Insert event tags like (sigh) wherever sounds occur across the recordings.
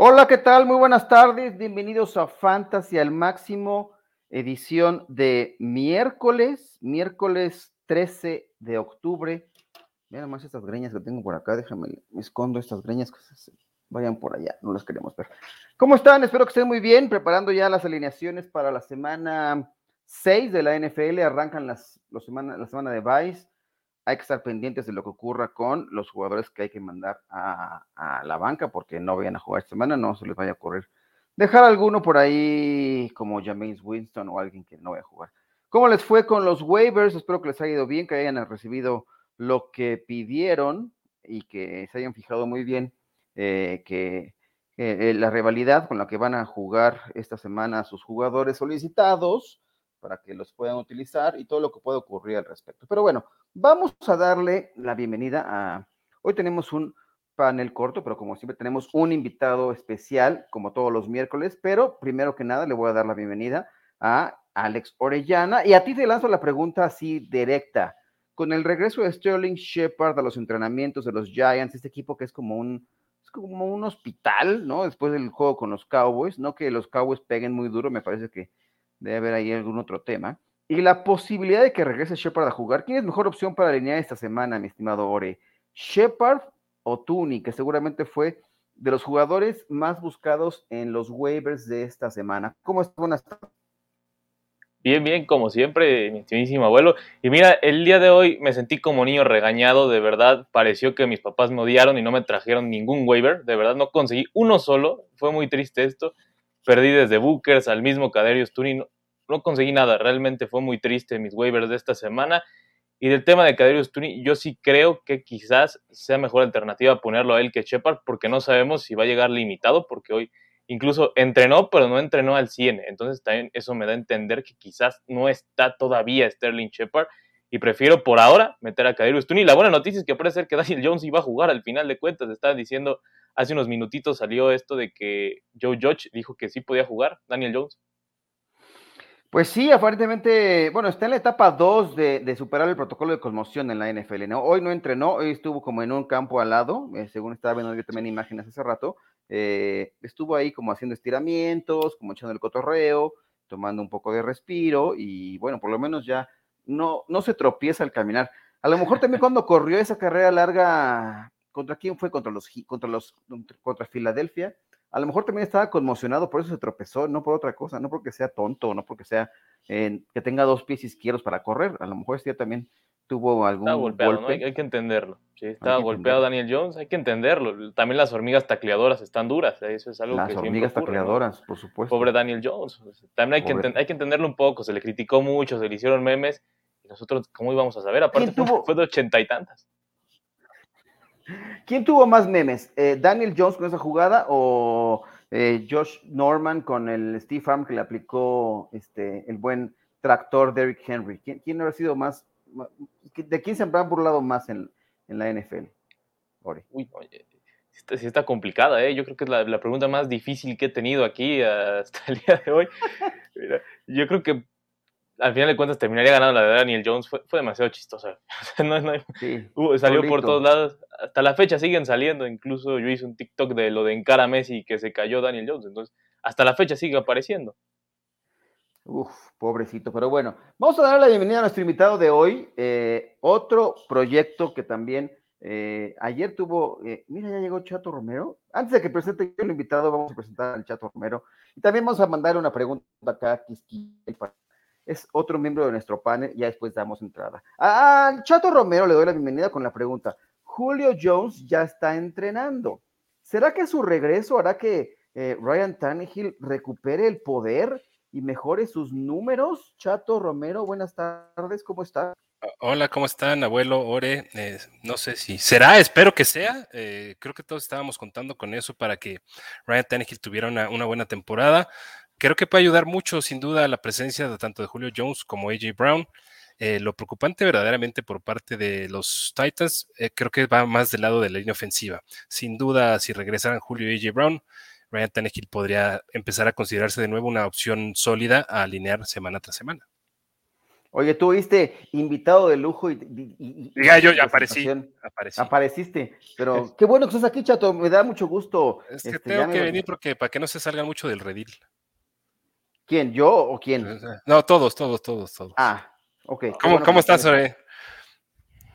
Hola, ¿qué tal? Muy buenas tardes. Bienvenidos a Fantasy al Máximo, edición de miércoles, miércoles 13 de octubre. Mira más estas greñas que tengo por acá. Déjame, me escondo estas greñas que se vayan por allá. No las queremos ver. ¿Cómo están? Espero que estén muy bien. Preparando ya las alineaciones para la semana 6 de la NFL. Arrancan las, la semana de Vice hay que estar pendientes de lo que ocurra con los jugadores que hay que mandar a, la banca porque no vayan a jugar esta semana, no se les vaya a ocurrir dejar alguno por ahí como James Winston o alguien que no vaya a jugar. ¿Cómo les fue con los waivers? Espero que les haya ido bien, que hayan recibido lo que pidieron y que se hayan fijado muy bien eh, que eh, la rivalidad con la que van a jugar esta semana sus jugadores solicitados para que los puedan utilizar y todo lo que pueda ocurrir al respecto. Pero bueno, vamos a darle la bienvenida a... Hoy tenemos un panel corto, pero como siempre tenemos un invitado especial, como todos los miércoles, pero primero que nada le voy a dar la bienvenida a Alex Orellana y a ti te lanzo la pregunta así directa. Con el regreso de Sterling Shepard a los entrenamientos de los Giants, este equipo que es como un, es como un hospital, ¿no? Después del juego con los Cowboys, no que los Cowboys peguen muy duro, me parece que debe haber ahí algún otro tema. Y la posibilidad de que regrese Shepard a jugar. ¿Quién es mejor opción para alinear esta semana, mi estimado Ore? ¿Shepard o Tuni, que seguramente fue de los jugadores más buscados en los waivers de esta semana? ¿Cómo estás? Buenas tardes. Bien, bien, como siempre, mi estimadísimo abuelo. Y mira, el día de hoy me sentí como niño regañado, de verdad, pareció que mis papás me odiaron y no me trajeron ningún waiver, de verdad no conseguí uno solo, fue muy triste esto. Perdí desde Bookers al mismo Caderius Tuni, no, conseguí nada, realmente fue muy triste mis waivers de esta semana. Y del tema de Caderius Tuni, yo sí creo que quizás sea mejor alternativa ponerlo a él que Shepard, porque no sabemos si va a llegar limitado, porque hoy incluso entrenó, pero no entrenó al 100. Entonces también eso me da a entender que quizás no está todavía Sterling Shepard y prefiero por ahora meter a Caderius Tuni. La buena noticia es que parece ser que Daniel Jones iba a jugar al final de cuentas. Estaba diciendo hace unos minutitos salió esto de que Joe Judge dijo que sí podía jugar, Daniel Jones. Pues sí, aparentemente, bueno, está en la etapa 2 de, superar el protocolo de conmoción en la NFL, ¿no? Hoy no entrenó, hoy estuvo como en un campo al lado, eh, según estaba viendo yo también imágenes hace rato, eh, estuvo ahí como haciendo estiramientos, como echando el cotorreo, tomando un poco de respiro y bueno, por lo menos ya no, no se tropieza al caminar. A lo mejor también cuando corrió esa carrera larga ¿Contra quién fue? Contra los contra los contra Filadelfia. A lo mejor también estaba conmocionado, por eso se tropezó, no por otra cosa, no porque sea tonto, no porque sea que tenga dos pies izquierdos para correr. A lo mejor este también tuvo algún golpeado, golpe. hay, que entenderlo. Sí, estaba golpeado Daniel Jones, hay que entenderlo. También las hormigas tacleadoras están duras, ¿eh? eso es algo las hormigas tacleadoras, por supuesto. Pobre Daniel Jones. También hay que, hay que entenderlo un poco, se le criticó mucho, se le hicieron memes, y nosotros, ¿cómo íbamos a saber? Aparte fue de ochenta y tantas. ¿Quién tuvo más memes? Eh, ¿Daniel Jones con esa jugada o eh, Josh Norman con el Steve Arm que le aplicó este, el buen tractor Derrick Henry? ¿Quién, quién ha sido más? ¿De quién se han burlado más en, la NFL? Uy, oye, sí está, complicada, ¿eh? Yo creo que es la, pregunta más difícil que he tenido aquí hasta el día de hoy. (laughs) yo creo que al final de cuentas terminaría ganando la de Daniel Jones, fue, demasiado chistosa. (laughs) salió por todos lados. Hasta la fecha siguen saliendo. Incluso yo hice un TikTok de lo de encara a Messi que se cayó Daniel Jones. Entonces, hasta la fecha sigue apareciendo. Uf, pobrecito. Pero bueno, vamos a dar la bienvenida a nuestro invitado de hoy. Eh, otro proyecto que también eh, ayer tuvo. Eh, mira, ya llegó Chato Romero. Antes de que presente yo el invitado, vamos a presentar al Chato Romero. Y también vamos a mandar una pregunta acá para es otro miembro de nuestro panel, ya después damos entrada. Al Chato Romero le doy la bienvenida con la pregunta, Julio Jones ya está entrenando. ¿Será que su regreso hará que eh, Ryan Tannehill recupere el poder y mejore sus números? Chato Romero, buenas tardes, ¿cómo está? Hola, ¿cómo están, abuelo, Ore? Eh, no sé si será, espero que sea. Eh, creo que todos estábamos contando con eso para que Ryan Tannehill tuviera una buena temporada. Creo que puede ayudar mucho, sin duda, la presencia de tanto de Julio Jones como AJ Brown. Eh, lo preocupante verdaderamente por parte de los Titans, eh, creo que va más del lado de la línea ofensiva. Sin duda, si regresaran Julio y AJ Brown, Ryan Tannehill podría empezar a considerarse de nuevo una opción sólida a alinear semana tras semana. Oye, tú viste invitado de lujo y. ya, yo ya aparecí, Apareciste. Pero qué bueno que estás aquí, chato. Me da mucho gusto. Es que este, tengo que venir porque para que no se salgan mucho del redil. ¿Quién? ¿Yo o quién? No, todos, todos, todos, todos. Ah, ok. ¿Cómo, ¿cómo estás, Ore?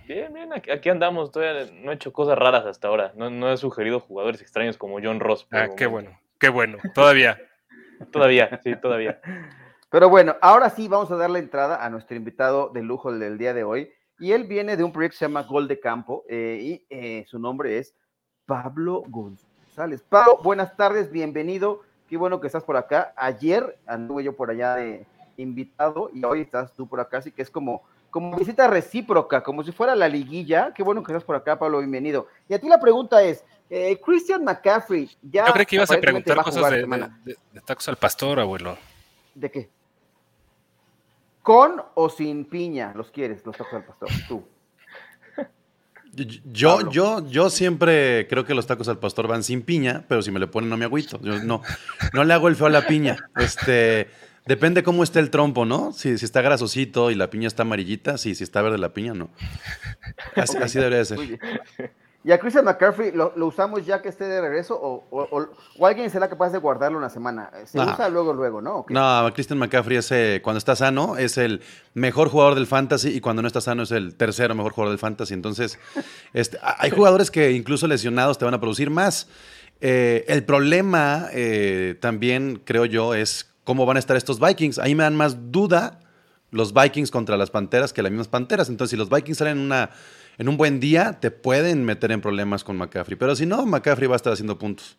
Bien, bien, aquí, andamos. Todavía no he hecho cosas raras hasta ahora. No, no he sugerido jugadores extraños como John Ross. Ah, qué bueno, qué bueno. Todavía. (laughs) todavía, sí, todavía. Pero bueno, ahora sí vamos a darle entrada a nuestro invitado de lujo del día de hoy. Y él viene de un proyecto que se llama Gol de Campo eh, y eh, su nombre es Pablo González. Pablo, buenas tardes, bienvenido. Qué bueno que estás por acá. Ayer anduve yo por allá de invitado y hoy estás tú por acá, así que es como, como visita recíproca, como si fuera la liguilla. Qué bueno que estás por acá, Pablo, bienvenido. Y a ti la pregunta es, eh, Christian McCaffrey, ya... Yo creo que ibas a preguntar cosas de, de, tacos al pastor, abuelo. ¿De qué? ¿Con o sin piña los quieres, los tacos al pastor? Tú. Yo, yo, yo siempre creo que los tacos al pastor van sin piña, pero si me le ponen no me agüito. Yo no, no le hago el feo a la piña. Este, depende cómo esté el trompo, ¿no? Si, si está grasosito y la piña está amarillita, sí, si está verde la piña, no. Así, así debería ser. ¿Y a Christian McCaffrey lo, usamos ya que esté de regreso o, o, alguien será capaz de guardarlo una semana? Se usa luego, luego, ¿no? No, Christian McCaffrey es, eh, cuando está sano es el mejor jugador del fantasy y cuando no está sano es el tercero mejor jugador del fantasy. Entonces, (laughs) este, hay jugadores que incluso lesionados te van a producir más. Eh, el problema eh, también, creo yo, es cómo van a estar estos Vikings. Ahí me dan más duda los Vikings contra las Panteras que las mismas Panteras. Entonces, si los Vikings salen en una en un buen día te pueden meter en problemas con McCaffrey. Pero si no, McCaffrey va a estar haciendo puntos.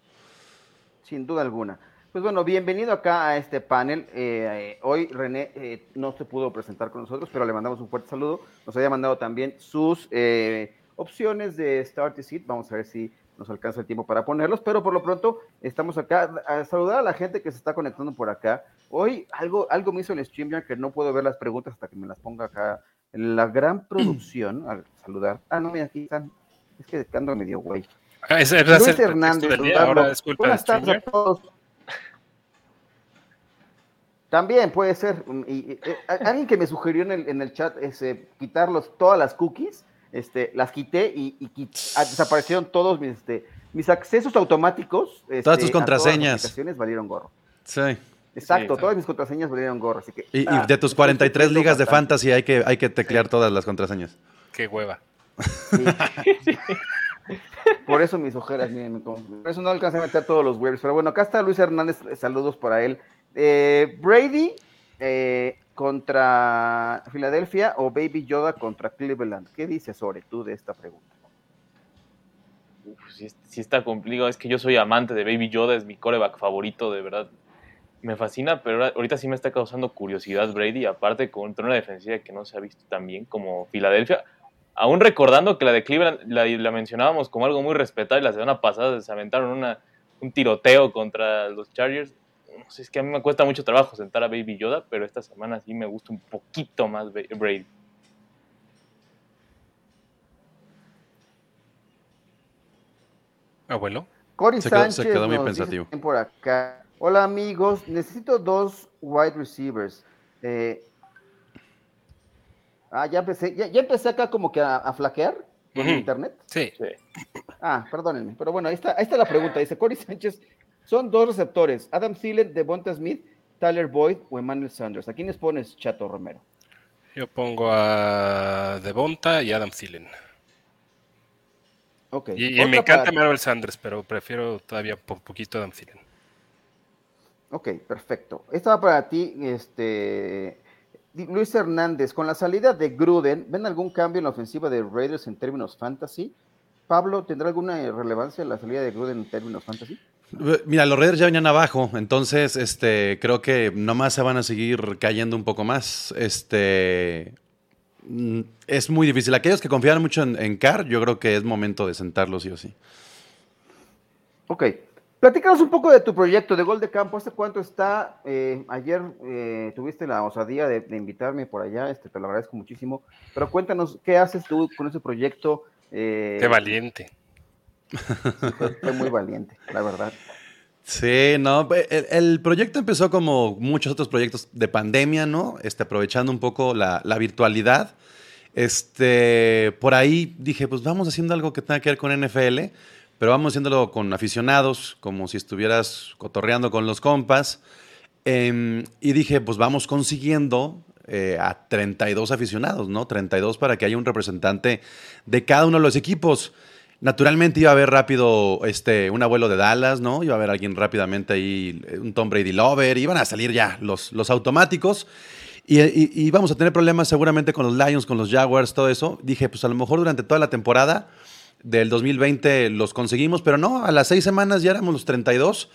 Sin duda alguna. Pues bueno, bienvenido acá a este panel. Eh, hoy René eh, no se pudo presentar con nosotros, pero le mandamos un fuerte saludo. Nos había mandado también sus eh, opciones de Start Seat. Vamos a ver si nos alcanza el tiempo para ponerlos, pero por lo pronto estamos acá a saludar a la gente que se está conectando por acá. Hoy algo, algo me hizo el stream que no puedo ver las preguntas hasta que me las ponga acá la gran producción, al saludar. Ah, no, mira, aquí están. Es que ando medio güey. Ah, es, es Luis Hernández, ahora Buenas tardes a todos. También puede ser. Mm, y, eh, alguien que me sugirió en el, en el chat es eh, quitarlos todas las cookies. Este, las quité y, y ah, desaparecieron todos mis, este, mis accesos automáticos. Este, todas tus contraseñas. Todas las valieron gorro. Sí. Exacto, todas mis contraseñas valieron gorro, así que... Y, ah, de tus 43 ligas de fantasy hay que, hay que teclear todas las contraseñas. Qué hueva. (laughs) por eso mis ojeras, miren, por eso no alcancé a meter todos los webs. Pero bueno, acá está Luis Hernández, saludos para él. Eh, Brady eh, contra Filadelfia o Baby Yoda contra Cleveland. ¿Qué dices sobre tú de esta pregunta? Uf, sí, está complicado. Es que yo soy amante de Baby Yoda, es mi coreback favorito, de verdad me fascina, pero ahorita sí me está causando curiosidad Brady, aparte contra una defensiva que no se ha visto tan bien como Filadelfia. Aún recordando que la de Cleveland la, mencionábamos como algo muy respetable, la semana pasada se aventaron una, un tiroteo contra los Chargers. No sé, es que a mí me cuesta mucho trabajo sentar a Baby Yoda, pero esta semana sí me gusta un poquito más Brady. Abuelo. Cory Sánchez se quedó muy pensativo. por acá Hola amigos, necesito dos wide receivers. Eh, ah, ya empecé, ya, empecé acá como que a, flaquear con internet. Sí. Ah, perdónenme, pero bueno, ahí está, ahí está la pregunta. Dice Corey Sánchez, son dos receptores, Adam Thielen, Devonta Smith, Tyler Boyd o Emmanuel Sanders. ¿A quiénes pones, Chato Romero? Yo pongo a Devonta y Adam Thielen. Okay. Y, me encanta Emmanuel Sanders, pero prefiero todavía un poquito Adam Thielen. Ok, perfecto. Esta va para ti, este, Luis Hernández. Con la salida de Gruden, ¿ven algún cambio en la ofensiva de Raiders en términos fantasy? Pablo, ¿tendrá alguna relevancia la salida de Gruden en términos fantasy? Mira, los Raiders ya venían abajo, entonces este, creo que nomás se van a seguir cayendo un poco más. Este, mm, es muy difícil. Aquellos que confían mucho en, en Carr, yo creo que es momento de sentarlos sí o sí. Ok. Platícanos un poco de tu proyecto de Gol de Campo. ¿Hace cuánto está? Eh, ayer eh, tuviste la osadía de, invitarme por allá, este, te lo agradezco muchísimo. Pero cuéntanos, ¿qué haces tú con ese proyecto? Eh, Qué valiente. fue, muy valiente, la verdad. Sí, no, el, el, proyecto empezó como muchos otros proyectos de pandemia, ¿no? Este, aprovechando un poco la, la, virtualidad. Este, por ahí dije, pues vamos haciendo algo que tenga que ver con NFL, pero vamos haciéndolo con aficionados, como si estuvieras cotorreando con los compas. Eh, y dije, pues vamos consiguiendo eh, a 32 aficionados, ¿no? 32 para que haya un representante de cada uno de los equipos. Naturalmente iba a haber rápido este, un abuelo de Dallas, ¿no? Iba a haber alguien rápidamente ahí, un Tom Brady Lover, iban a salir ya los, los automáticos. Y, y, vamos a tener problemas seguramente con los Lions, con los Jaguars, todo eso. Dije, pues a lo mejor durante toda la temporada del 2020 los conseguimos, pero no, a las seis semanas ya éramos los 32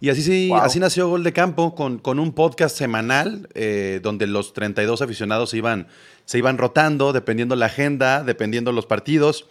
y así, sí, wow. así nació Gol de Campo, con, con un podcast semanal eh, donde los 32 aficionados se iban, se iban rotando, dependiendo la agenda, dependiendo los partidos.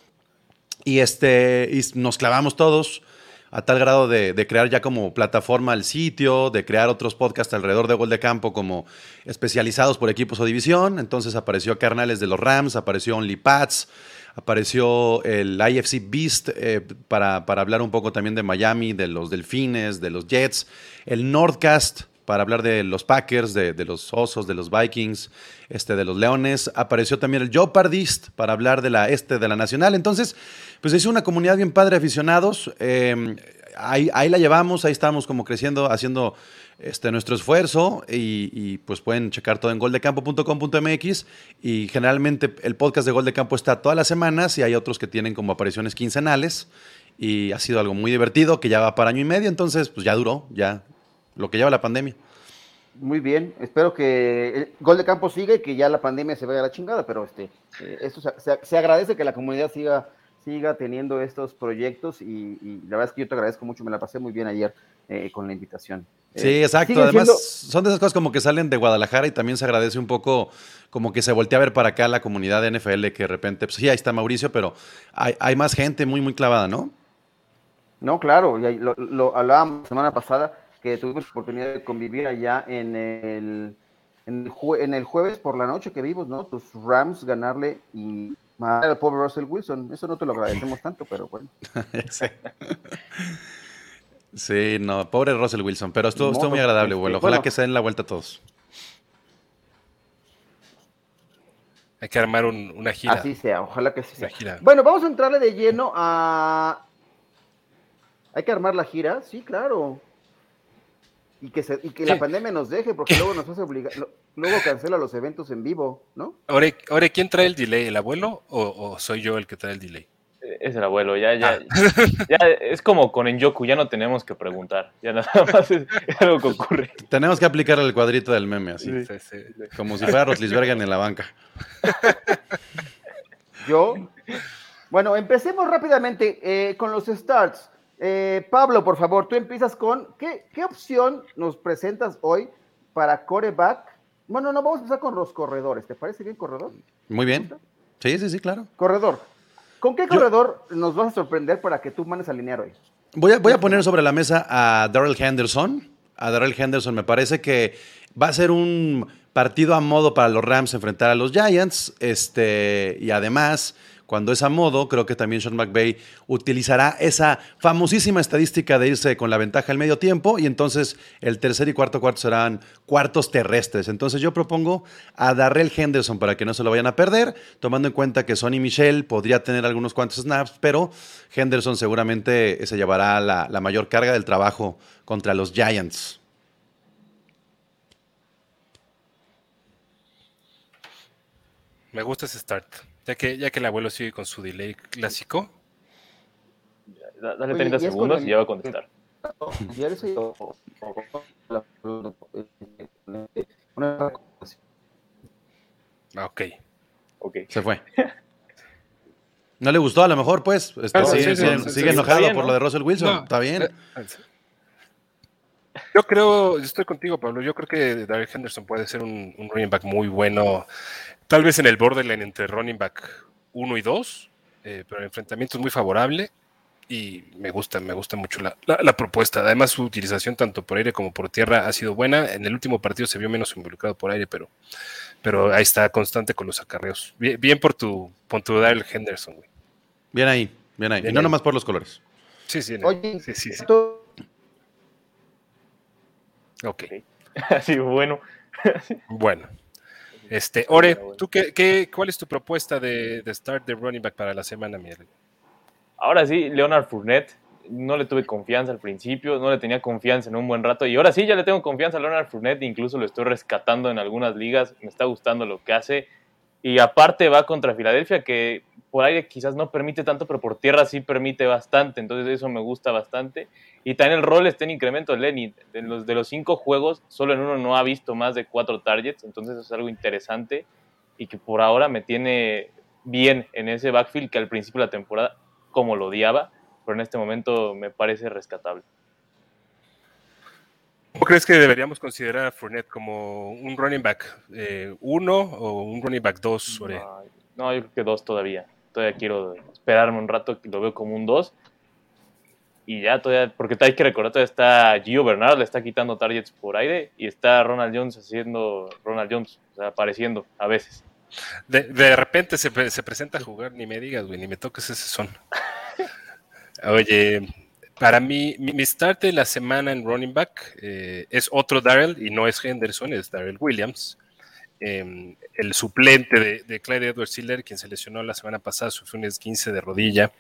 Y, este, y nos clavamos todos a tal grado de, de, crear ya como plataforma el sitio, de crear otros podcasts alrededor de Gol de Campo como especializados por equipos o división. Entonces apareció Carnales de los Rams, apareció OnlyPats, apareció el IFC Beast eh, para, para, hablar un poco también de Miami, de los Delfines, de los Jets, el Nordcast para hablar de los Packers, de, los Osos, de los Vikings, este, de los Leones. Apareció también el Jopardist para hablar de la este de la Nacional. Entonces, pues es una comunidad bien padre aficionados. Eh, ahí, ahí la llevamos, ahí estamos como creciendo, haciendo este, nuestro esfuerzo y, pues pueden checar todo en goldecampo.com.mx y generalmente el podcast de Gol de Campo está todas las semanas y hay otros que tienen como apariciones quincenales y ha sido algo muy divertido que ya va para año y medio, entonces pues ya duró, ya lo que lleva la pandemia. Muy bien, espero que el Gol de Campo siga y que ya la pandemia se vaya a la chingada, pero este, eh, se, agradece que la comunidad siga siga teniendo estos proyectos y, y, la verdad es que yo te agradezco mucho, me la pasé muy bien ayer eh, con la invitación. Sí, eh, exacto. Además, siendo... son de esas cosas como que salen de Guadalajara y también se agradece un poco como que se voltea a ver para acá la comunidad de NFL que de repente, pues sí, ahí está Mauricio, pero hay, hay más gente muy, muy clavada, ¿no? No, claro, ya lo, lo hablábamos la semana pasada que tuvimos la oportunidad de convivir allá en el, en el, jue, en el jueves por la noche que vimos, ¿no? Tus Rams ganarle y Madre al pobre Russell Wilson, eso no te lo agradecemos tanto, pero bueno. (laughs) sí. no, pobre Russell Wilson, pero estuvo, estuvo muy agradable, bueno. Ojalá bueno, que se den la vuelta a todos. Hay que armar un, una gira. Así sea, ojalá que sí sea. Gira. Bueno, vamos a entrarle de lleno a. Hay que armar la gira, sí, claro. Y que, se, y que la pandemia nos deje, porque (laughs) luego nos hace obligar. Luego cancela los eventos en vivo, ¿no? Ahora, ahora ¿quién trae el delay? ¿El abuelo o, o, soy yo el que trae el delay? Es el abuelo, ya, ya, ah. (laughs) ya, es como con Enyoku, ya no tenemos que preguntar, ya nada (laughs) más es, es algo que ocurre. Tenemos que aplicar el cuadrito del meme, así, sí, sí, sí. como si fuera Rotlisbergen en la banca. (laughs) Yo, bueno, empecemos rápidamente eh, con los starts. Eh, Pablo, por favor, tú empiezas con, ¿qué, ¿qué opción nos presentas hoy para coreback bueno, no, vamos a empezar con los corredores. ¿Te parece bien, corredor? Muy bien. Sí, sí, sí, claro. Corredor. ¿Con qué corredor Yo... nos vas a sorprender para que tú mandes a alinear hoy? Voy a, voy a poner sobre la mesa a Darrell Henderson. A Darrell Henderson me parece que va a ser un partido a modo para los Rams enfrentar a los Giants. Este, y además cuando es a modo, creo que también Sean McVay utilizará esa famosísima estadística de irse con la ventaja al medio tiempo y entonces el tercer y cuarto cuarto serán cuartos terrestres. Entonces yo propongo a Darrell Henderson para que no se lo vayan a perder, tomando en cuenta que Sonny Michel podría tener algunos cuantos snaps, pero Henderson seguramente se llevará la, la mayor carga del trabajo contra los Giants. Me gusta ese start. Ya que, ya que el abuelo sigue con su delay clásico. Dale 30 Oye, segundos y ya va a contestar. Ah, ok. okay. Se fue. No le gustó a lo mejor, pues. Está, sí, sí, sigue, sí, sigue enojado bien, por ¿no? lo de Russell Wilson. No, Está bien. Yo creo, estoy contigo, Pablo. Yo creo que Daryl Henderson puede ser un, un running back muy bueno. Tal vez en el borderline entre running back 1 y 2, eh, pero el enfrentamiento es muy favorable y me gusta, me gusta mucho la, la, la, propuesta. Además, su utilización tanto por aire como por tierra ha sido buena. En el último partido se vio menos involucrado por aire, pero, pero ahí está constante con los acarreos. Bien, bien por tu, por tu Daryl Henderson, güey. Bien ahí, bien ahí. Bien y no ahí. nomás por los colores. Sí, sí. Oye, sí, sí, sí. Ok. (laughs) Así, bueno. bueno. Este, Ore, ¿tú qué, qué, cuál es tu propuesta de, de start de running back para la semana, Miguel? Ahora sí, Leonard Fournette. No le tuve confianza al principio, no le tenía confianza en un buen rato. Y ahora sí, ya le tengo confianza a Leonard Fournette. Incluso lo estoy rescatando en algunas ligas. Me está gustando lo que hace. Y aparte va contra Filadelfia, que por aire quizás no permite tanto, pero por tierra sí permite bastante. Entonces eso me gusta bastante. Y también el rol está en incremento. Lenny, de los, de los cinco juegos, solo en uno no ha visto más de cuatro targets. Entonces es algo interesante y que por ahora me tiene bien en ese backfield que al principio de la temporada como lo odiaba, pero en este momento me parece rescatable. ¿Cómo crees que deberíamos considerar a Fournette como un running back eh, uno o un running back dos? No, no, yo creo que dos todavía. Todavía quiero esperarme un rato, lo veo como un dos. Y ya todavía, porque hay que recordar, todavía está Gio Bernard, le está quitando targets por aire, y está Ronald Jones haciendo Ronald Jones, o sea, apareciendo a veces. De, de repente se, se, presenta a jugar, ni me digas, güey, ni me toques ese son. (laughs) Oye, para mí, mi, start de la semana en running back eh, es otro Darrell, y no es Henderson, es Darrell Williams. Eh, el suplente de, de Clyde Edwards Hiller, quien se lesionó la semana pasada, sufrió un esguince de rodilla,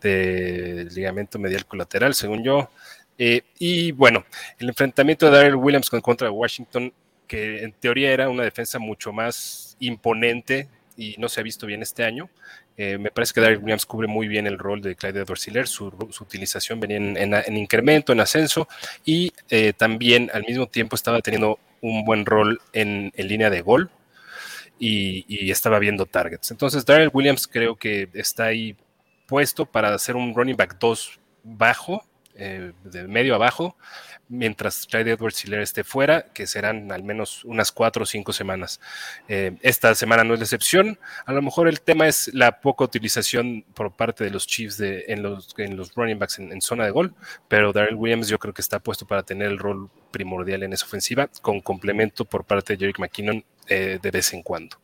de ligamento medial colateral, según yo. Eh, y bueno, el enfrentamiento de Darrell Williams contra Washington, que en teoría era una defensa mucho más imponente y no se ha visto bien este año. Eh, me parece que Darrell Williams cubre muy bien el rol de Clyde Edwards su, su, utilización venía en, en, en, incremento, en ascenso, y eh, también al mismo tiempo estaba teniendo un buen rol en, línea de gol y, estaba viendo targets. Entonces, Darrell Williams creo que está ahí puesto para hacer un running back 2 bajo, eh, de medio abajo, mientras Clyde Edwards Hiller esté fuera, que serán al menos unas cuatro o cinco semanas. Eh, esta semana no es la excepción. A lo mejor el tema es la poca utilización por parte de los Chiefs de, en, los, en los running backs en, zona de gol, pero Darrell Williams yo creo que está puesto para tener el rol primordial en esa ofensiva, con complemento por parte de Jerick McKinnon eh, de vez en cuando.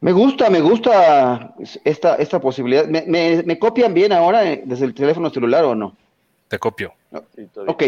Me gusta, me gusta esta, esta posibilidad. ¿Me, copian bien ahora desde el teléfono celular o no? Te copio. Ok.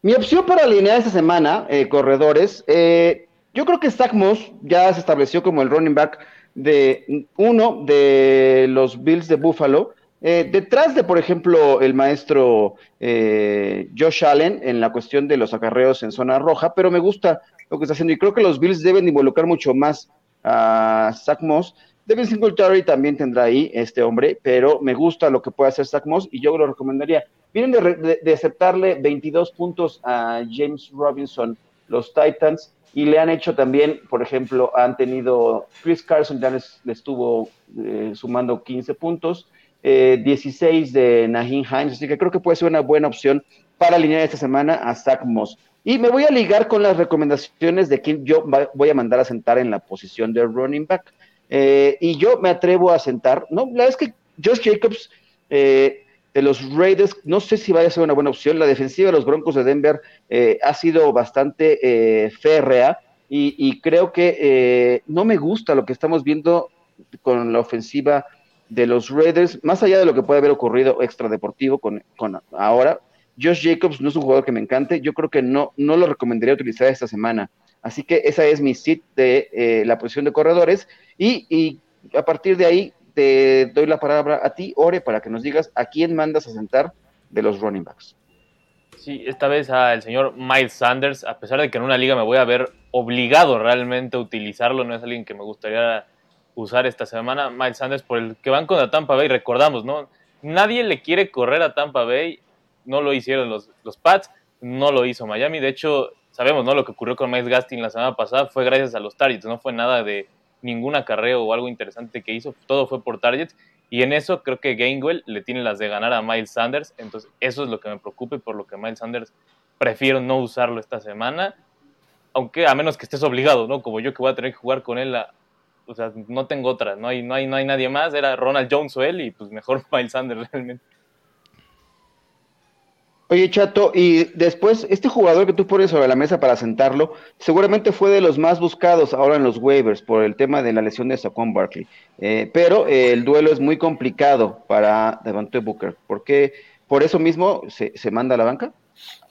Mi opción para alinear esta semana, eh, corredores, eh, yo creo que Zach Moss ya se estableció como el running back de uno de los Bills de Buffalo. Eh, detrás de, por ejemplo, el maestro eh, Josh Allen en la cuestión de los acarreos en zona roja, pero me gusta lo que está haciendo y creo que los Bills deben involucrar mucho más a Zach Moss. Devin Singletary también tendrá ahí este hombre, pero me gusta lo que puede hacer Zach Moss y yo lo recomendaría. Vienen de, de, de, aceptarle 22 puntos a James Robinson, los Titans, y le han hecho también, por ejemplo, han tenido, Chris Carson ya les, estuvo eh, sumando 15 puntos, eh, 16 de Nahin Hines, así que creo que puede ser una buena opción para alinear esta semana a Zach Moss. Y me voy a ligar con las recomendaciones de quien yo voy a mandar a sentar en la posición de running back. Eh, y yo me atrevo a sentar, no, la verdad es que Josh Jacobs eh, de los Raiders, no sé si vaya a ser una buena opción. La defensiva de los Broncos de Denver eh, ha sido bastante eh, férrea y, creo que eh, no me gusta lo que estamos viendo con la ofensiva de los Raiders, más allá de lo que puede haber ocurrido extradeportivo con, con ahora. Josh Jacobs no es un jugador que me encante, yo creo que no, no lo recomendaría utilizar esta semana. Así que esa es mi sit de la posición de corredores y a partir de ahí te doy la palabra a ti, Ore, para que nos digas a quién mandas a sentar de los running backs. Sí, esta vez al señor Miles Sanders, a pesar de que en una liga me voy a ver obligado realmente a utilizarlo, no es alguien que me gustaría usar esta semana, Miles Sanders por el que van contra Tampa Bay, recordamos, ¿no? Nadie le quiere correr a Tampa Bay, no lo hicieron los, los Pats, no lo hizo Miami, de hecho, sabemos, ¿no? Lo que ocurrió con Miles Gastin la semana pasada fue gracias a los targets, no fue nada de ningún acarreo o algo interesante que hizo, todo fue por targets. Y en eso creo que Gainwell le tiene las de ganar a Miles Sanders. Entonces, eso es lo que me preocupa y por lo que Miles Sanders prefiero no usarlo esta semana. Aunque a menos que estés obligado, ¿no? Como yo que voy a tener que jugar con él. O sea, no tengo otra. No hay, no, hay, no hay nadie más. Era Ronald Jones o él y pues mejor (laughs) Miles Sanders realmente. Oye, Chato, y después, este jugador que tú pones sobre la mesa para sentarlo, seguramente fue de los más buscados ahora en los waivers por el tema de la lesión de Saquon Barkley. Eh, pero eh, el duelo es muy complicado para Devante Booker. ¿Por qué? ¿Por eso mismo se, se, manda a la banca?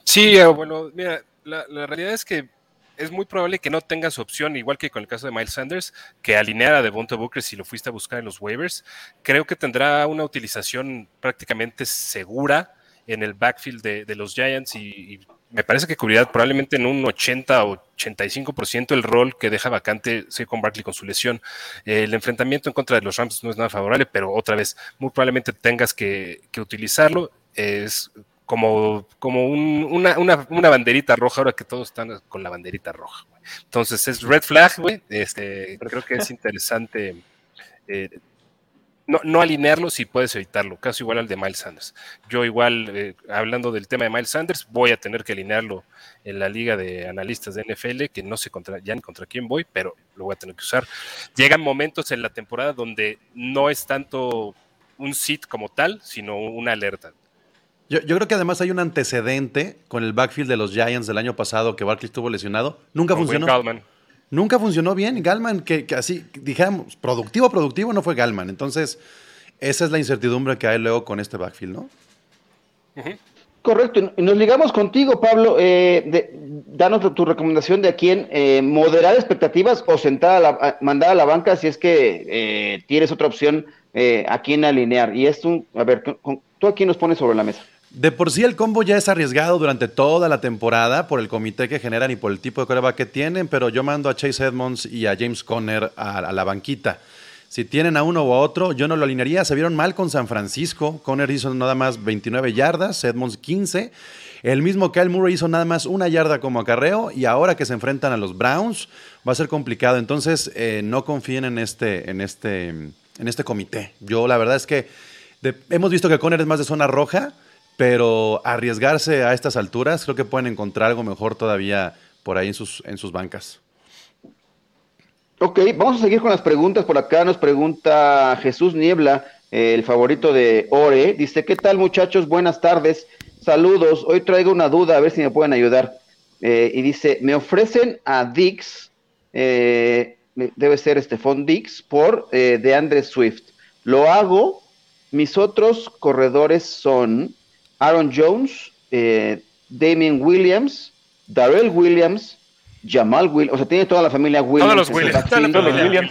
Sí, bueno, mira, la, la realidad es que es muy probable que no tengas opción, igual que con el caso de Miles Sanders, que alinear a Devonta Booker si lo fuiste a buscar en los waivers. Creo que tendrá una utilización prácticamente segura en el backfield de, los Giants y, me parece que cubrirá probablemente en un 80 o 85% el rol que deja vacante con Barkley con su lesión. el enfrentamiento en contra de los Rams no es nada favorable, pero otra vez, muy probablemente tengas que, que utilizarlo. Es como, como una, una, banderita roja, ahora que todos están con la banderita roja. Entonces es red flag, güey. Este, creo que es (laughs) interesante eh, no, no, alinearlo si puedes evitarlo, casi igual al de Miles Sanders. Yo igual, eh, hablando del tema de Miles Sanders, voy a tener que alinearlo en la liga de analistas de NFL, que no sé contra, ya ni contra quién voy, pero lo voy a tener que usar. Llegan momentos en la temporada donde no es tanto un sit como tal, sino una alerta. Yo, creo que además hay un antecedente con el backfield de los Giants del año pasado que Barkley estuvo lesionado. Nunca funcionó. Nunca funcionó bien. Galman, que, así, dijéramos, productivo, productivo, no fue Galman. Entonces, esa es la incertidumbre que hay luego con este backfield, ¿no? Correcto. Nos ligamos contigo, Pablo. Eh, danos tu, recomendación de a quién eh, moderar expectativas o sentar a la, mandar a la banca si es que eh, tienes otra opción eh, a quién alinear. Y es un, a ver, ¿tú a quién nos pones sobre la mesa? De por sí el combo ya es arriesgado durante toda la temporada por el comité que generan y por el tipo de coreback que tienen, pero yo mando a Chase Edmonds y a James Conner a, la banquita. Si tienen a uno u a otro, yo no lo alinearía. Se vieron mal con San Francisco. Conner hizo nada más 29 yardas, Edmonds 15. El mismo Kyle Murray hizo nada más una yarda como acarreo y ahora que se enfrentan a los Browns va a ser complicado. Entonces eh, no confíen en este, en, este, en este comité. Yo la verdad es que hemos visto que Conner es más de zona roja pero arriesgarse a estas alturas, creo que pueden encontrar algo mejor todavía por ahí en sus, en sus bancas. Ok, vamos a seguir con las preguntas. Por acá nos pregunta Jesús Niebla, el favorito de Ore. Dice, ¿qué tal muchachos? Buenas tardes. Saludos. Hoy traigo una duda, a ver si me pueden ayudar. Eh, y dice, me ofrecen a Dix, eh, debe ser Stephon Dix, por eh, de Andre Swift. Lo hago. Mis otros corredores son Aaron Jones, eh, Damien Williams, Darrell Williams, Jamal Williams, o sea, tiene toda la familia Williams. Todos los Williams, todos los Williams.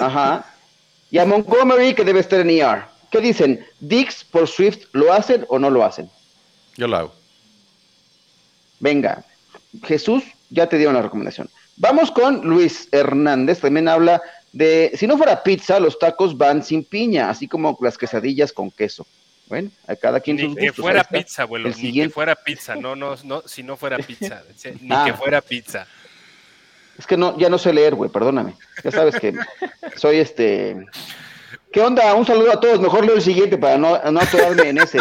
Ajá. Y a Montgomery que debe estar en ER. ¿Qué dicen? ¿Dix por Swift lo hacen o no lo hacen? Yo lo hago. Venga, Jesús, ya te dieron la recomendación. Vamos con Luis Hernández, también habla de, si no fuera pizza, los tacos van sin piña, así como las quesadillas con queso. Bueno, a cada quien Ni que fuera pizza, abuelo. Ni que fuera pizza. No, no, no, si no fuera pizza. (laughs) Ni que fuera pizza. Es que no, ya no sé leer, güey, perdóname. Ya sabes que soy este. ¿Qué onda? Un saludo a todos. Mejor leo el siguiente para no, no atorarme en ese.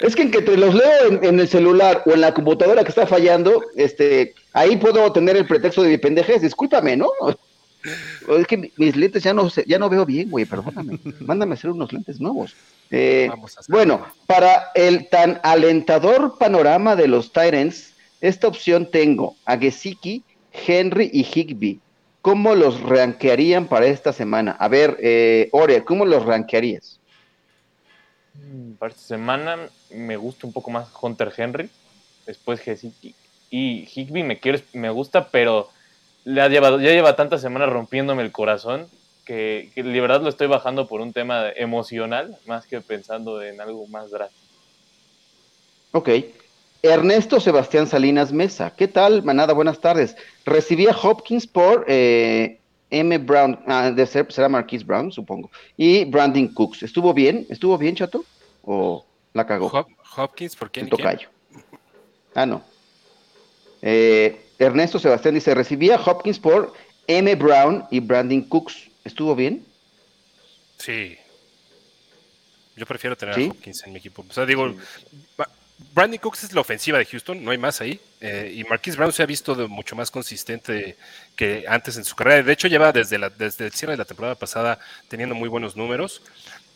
es que entre los leo en, en, el celular o en la computadora que está fallando, este, ahí puedo tener el pretexto de mi pendejez. Discúlpame, ¿no? Es que mis lentes ya no, ya no veo bien, güey, perdóname. Mándame a hacer unos lentes nuevos. Eh, bueno, para el tan alentador panorama de los Tyrants, esta opción tengo a Gesicki, Henry y Higby. ¿Cómo los rankearían para esta semana? A ver, eh, Ore, ¿cómo los rankearías? Mm, para esta semana me gusta un poco más Hunter Henry, después Gesicki y Higby me, quiero, me gusta, pero le ha llevado, ya lleva tantas semanas rompiéndome el corazón que, que de verdad lo estoy bajando por un tema emocional más que pensando en algo más drástico. Ok. Ernesto Sebastián Salinas Mesa. ¿Qué tal, manada? Buenas tardes. Recibí a Hopkins por eh, M. Brown, ah, de ser, será Marquise Brown, supongo. Y Brandon Cooks. ¿Estuvo bien? ¿Estuvo bien, chato? ¿O la cagó? Hopkins, ¿por qué? Tocayo. Ah, no. Eh, Ernesto Sebastián dice, recibía Hopkins por M. Brown y Brandon Cooks. ¿Estuvo bien? Sí. Yo prefiero tener a Hopkins en mi equipo. O sea, digo, Brandon Cooks es la ofensiva de Houston, no hay más ahí. Eh, y Marquis Brown se ha visto mucho más consistente que antes en su carrera. De hecho, lleva desde, la, desde el cierre de la temporada pasada teniendo muy buenos números.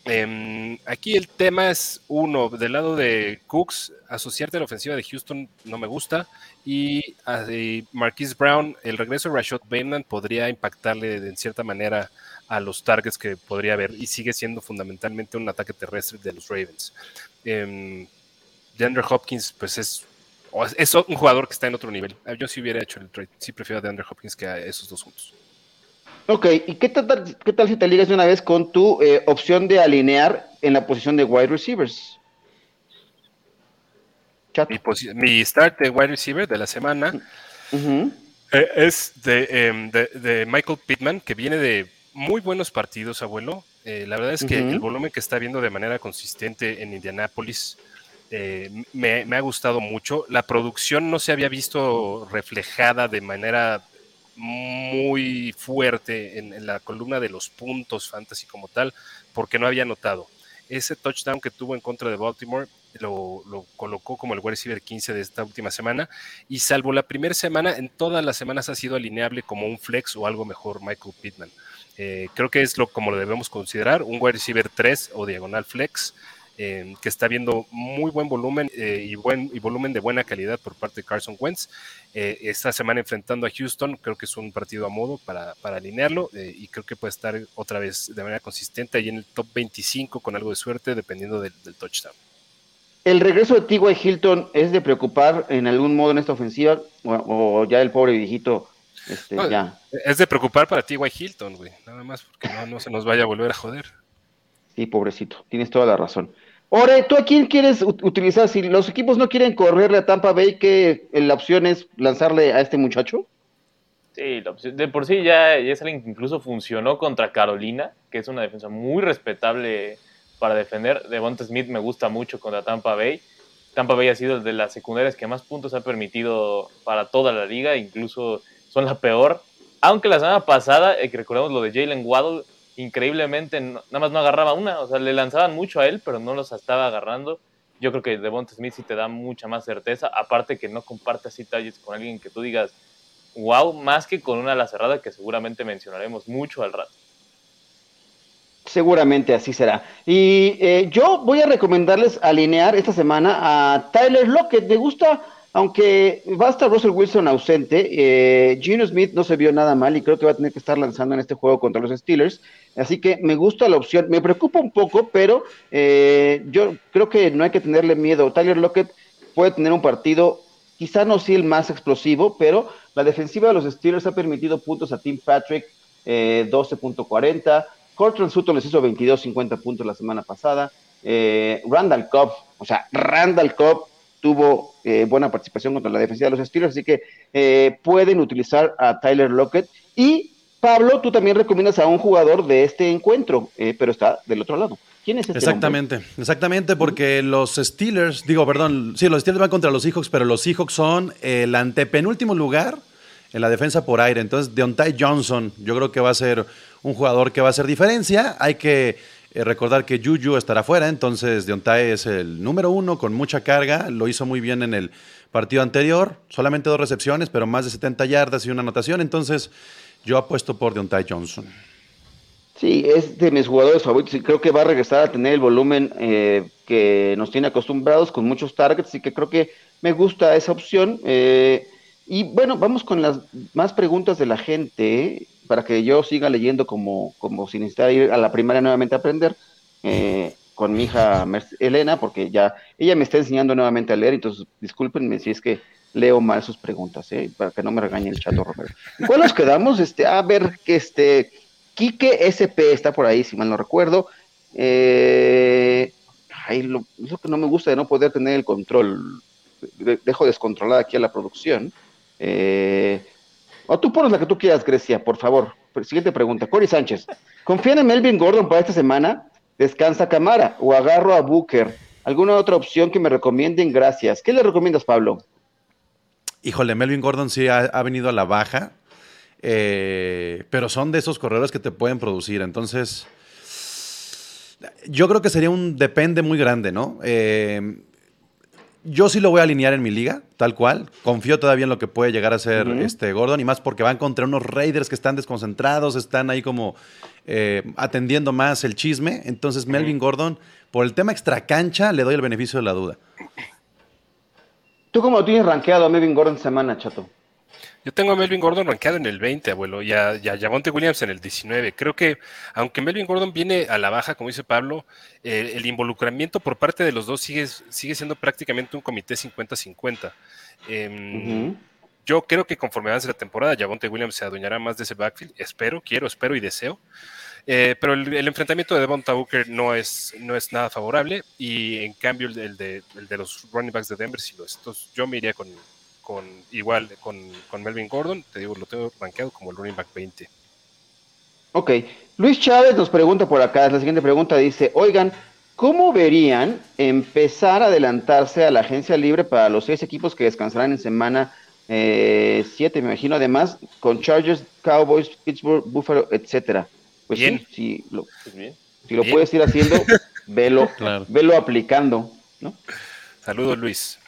Em, aquí el tema es uno, del lado de Cooks, asociarte a la ofensiva de Houston no me gusta. Y a Marquise Brown, el regreso de Rashad Bateman podría impactarle de, en cierta manera a los targets que podría haber y sigue siendo fundamentalmente un ataque terrestre de los Ravens. Em, DeAndre Hopkins, pues es, es un jugador que está en otro nivel. Yo sí hubiera hecho el trade. Sí prefiero a DeAndre Hopkins que a esos dos juntos. Ok, ¿y qué tal, qué tal si te ligas de una vez con tu eh, opción de alinear en la posición de wide receivers? Mi, start de wide receiver de la semana eh, es em, de, Michael Pittman, que viene de muy buenos partidos, abuelo. Eh, la verdad es que el volumen que está viendo de manera consistente en Indianápolis me, ha gustado mucho. La producción no se había visto reflejada de manera muy fuerte en, la columna de los puntos fantasy como tal, porque no había notado. Ese touchdown que tuvo en contra de Baltimore lo, colocó como el wide receiver 15 de esta última semana y salvo la primera semana, en todas las semanas ha sido alineable como un flex o algo mejor Michael Pittman. Eh, creo que es lo como lo debemos considerar, un wide receiver 3 o diagonal flex. Eh, que está viendo muy buen volumen eh, y, buen, y volumen de buena calidad por parte de Carson Wentz. Eh, esta semana enfrentando a Houston, creo que es un partido a modo para, para alinearlo y creo que puede estar otra vez de manera consistente ahí en el top 25 con algo de suerte dependiendo del, touchdown. ¿El regreso de T.Y. Hilton es de preocupar en algún modo en esta ofensiva o, ya el pobre viejito este, ya? Es de preocupar para T.Y. Hilton, güey, nada más porque no, no se nos vaya a volver a joder. Sí, pobrecito, tienes toda la razón. Ore, ¿tú a quién quieres utilizar? Si los equipos no quieren correrle a Tampa Bay, ¿qué la opción es lanzarle a este muchacho? Sí, de por sí ya, ya es alguien que incluso funcionó contra Carolina, que es una defensa muy respetable para defender. Devonta Smith me gusta mucho contra Tampa Bay. Tampa Bay ha sido de las secundarias que más puntos ha permitido para toda la liga, incluso son la peor. Aunque la semana pasada, eh, que recordamos lo de Jalen Waddle, increíblemente nada más no agarraba una, o sea, le lanzaban mucho a él, pero no los estaba agarrando. Yo creo que Devonta Smith sí te da mucha más certeza, aparte que no comparte así targets con alguien que tú digas, wow, más que con una la cerrada que seguramente mencionaremos mucho al rato. Seguramente así será. Y eh, yo voy a recomendarles alinear esta semana a Tyler Lockett. Me gusta aunque va a estar Russell Wilson ausente, eh, Gino Smith no se vio nada mal y creo que va a tener que estar lanzando en este juego contra los Steelers. Así que me gusta la opción. Me preocupa un poco, pero eh, yo creo que no hay que tenerle miedo. Tyler Lockett puede tener un partido, quizá no sea el más explosivo, pero la defensiva de los Steelers ha permitido puntos a Tim Patrick, eh, 12.40. Cortland Sutton les hizo 22.50 puntos la semana pasada. Eh, Randall Cobb, o sea, Randall Cobb tuvo eh, buena participación contra la defensiva de los Steelers, así que eh, pueden utilizar a Tyler Lockett. Y Pablo, tú también recomiendas a un jugador de este encuentro, eh, pero está del otro lado. ¿Quién es este Exactamente, exactamente, porque los Steelers, digo, perdón, sí, los Steelers van contra los Seahawks, pero los Seahawks son el antepenúltimo lugar en la defensa por aire. Entonces, Deontay Johnson, yo creo que va a ser un jugador que va a hacer diferencia. Hay que eh, recordar que Juju estará fuera, entonces Deontay es el número uno con mucha carga, lo hizo muy bien en el partido anterior, solamente dos recepciones, pero más de 70 yardas y una anotación, entonces yo apuesto por Deontay Johnson. Sí, es de mis jugadores favoritos y creo que va a regresar a tener el volumen eh, que nos tiene acostumbrados con muchos targets y que creo que me gusta esa opción. Eh, y bueno, vamos con las más preguntas de la gente para que yo siga leyendo como, como si necesitara ir a la primaria nuevamente a aprender eh, con mi hija Elena, porque ya ella me está enseñando nuevamente a leer, entonces discúlpenme si es que leo mal sus preguntas, ¿eh? para que no me regañe el chato Romero. ¿Cuál nos quedamos? Este, a ver, que este, Quique SP está por ahí, si mal no recuerdo. Eh, lo, lo que no me gusta de no poder tener el control. dejo descontrolada aquí a la producción. Eh, o tú pones la que tú quieras, Grecia, por favor. Siguiente pregunta. Cory Sánchez. ¿Confían en Melvin Gordon para esta semana? Descansa Camara o agarro a Booker. ¿Alguna otra opción que me recomienden? Gracias. ¿Qué le recomiendas, Pablo? Híjole, Melvin Gordon sí ha, venido a la baja, eh, pero son de esos corredores que te pueden producir. Entonces, yo creo que sería un depende muy grande, ¿no? Eh, yo sí lo voy a alinear en mi liga, tal cual. Confío todavía en lo que puede llegar a ser este Gordon y más porque van contra unos Raiders que están desconcentrados, están ahí como eh, atendiendo más el chisme. Entonces, Melvin Gordon, por el tema extracancha, le doy el beneficio de la duda. ¿Tú cómo tienes rankeado a Melvin Gordon semana, chato? Yo tengo a Melvin Gordon rankeado en el 20, abuelo, y a, Javonte Williams en el 19. Creo que, aunque Melvin Gordon viene a la baja, como dice Pablo, eh, el involucramiento por parte de los dos sigue, sigue siendo prácticamente un comité 50-50. Em, yo creo que conforme avance la temporada, Javonte Williams se adueñará más de ese backfield. Espero, quiero, espero y deseo. Eh, pero el, enfrentamiento de Devonta Booker no es, no es nada favorable y en cambio el de, el de los running backs de Denver sí lo es. Entonces yo me iría con, con igual con, con, Melvin Gordon, te digo, lo tengo rankeado como el running back 20. Ok, Luis Chávez nos pregunta por acá, la siguiente pregunta dice, oigan, ¿cómo verían empezar a adelantarse a la agencia libre para los seis equipos que descansarán en semana 7, eh, me imagino, además, con Chargers, Cowboys, Pittsburgh, Buffalo, etcétera? Pues bien. sí, si lo, pues Si lo puedes ir haciendo, (laughs) velo, velo aplicando, ¿no? Saludos, Luis.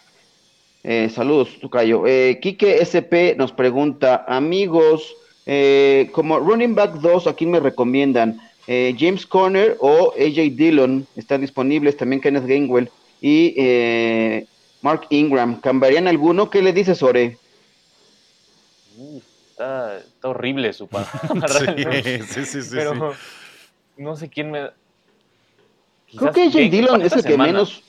Eh, saludos, Tucayo. Eh, Quique SP nos pregunta, amigos, eh, como running back 2, ¿a quién me recomiendan? Eh, James Conner o AJ Dillon están disponibles, también Kenneth Gainwell y Mark Ingram. ¿Cambiarían alguno? ¿Qué le dices, Ore? está, horrible su padre. (laughs) (laughs) (laughs) sí, sí, sí, Pero no sé quién me... Creo que AJ Dillon es el que menos...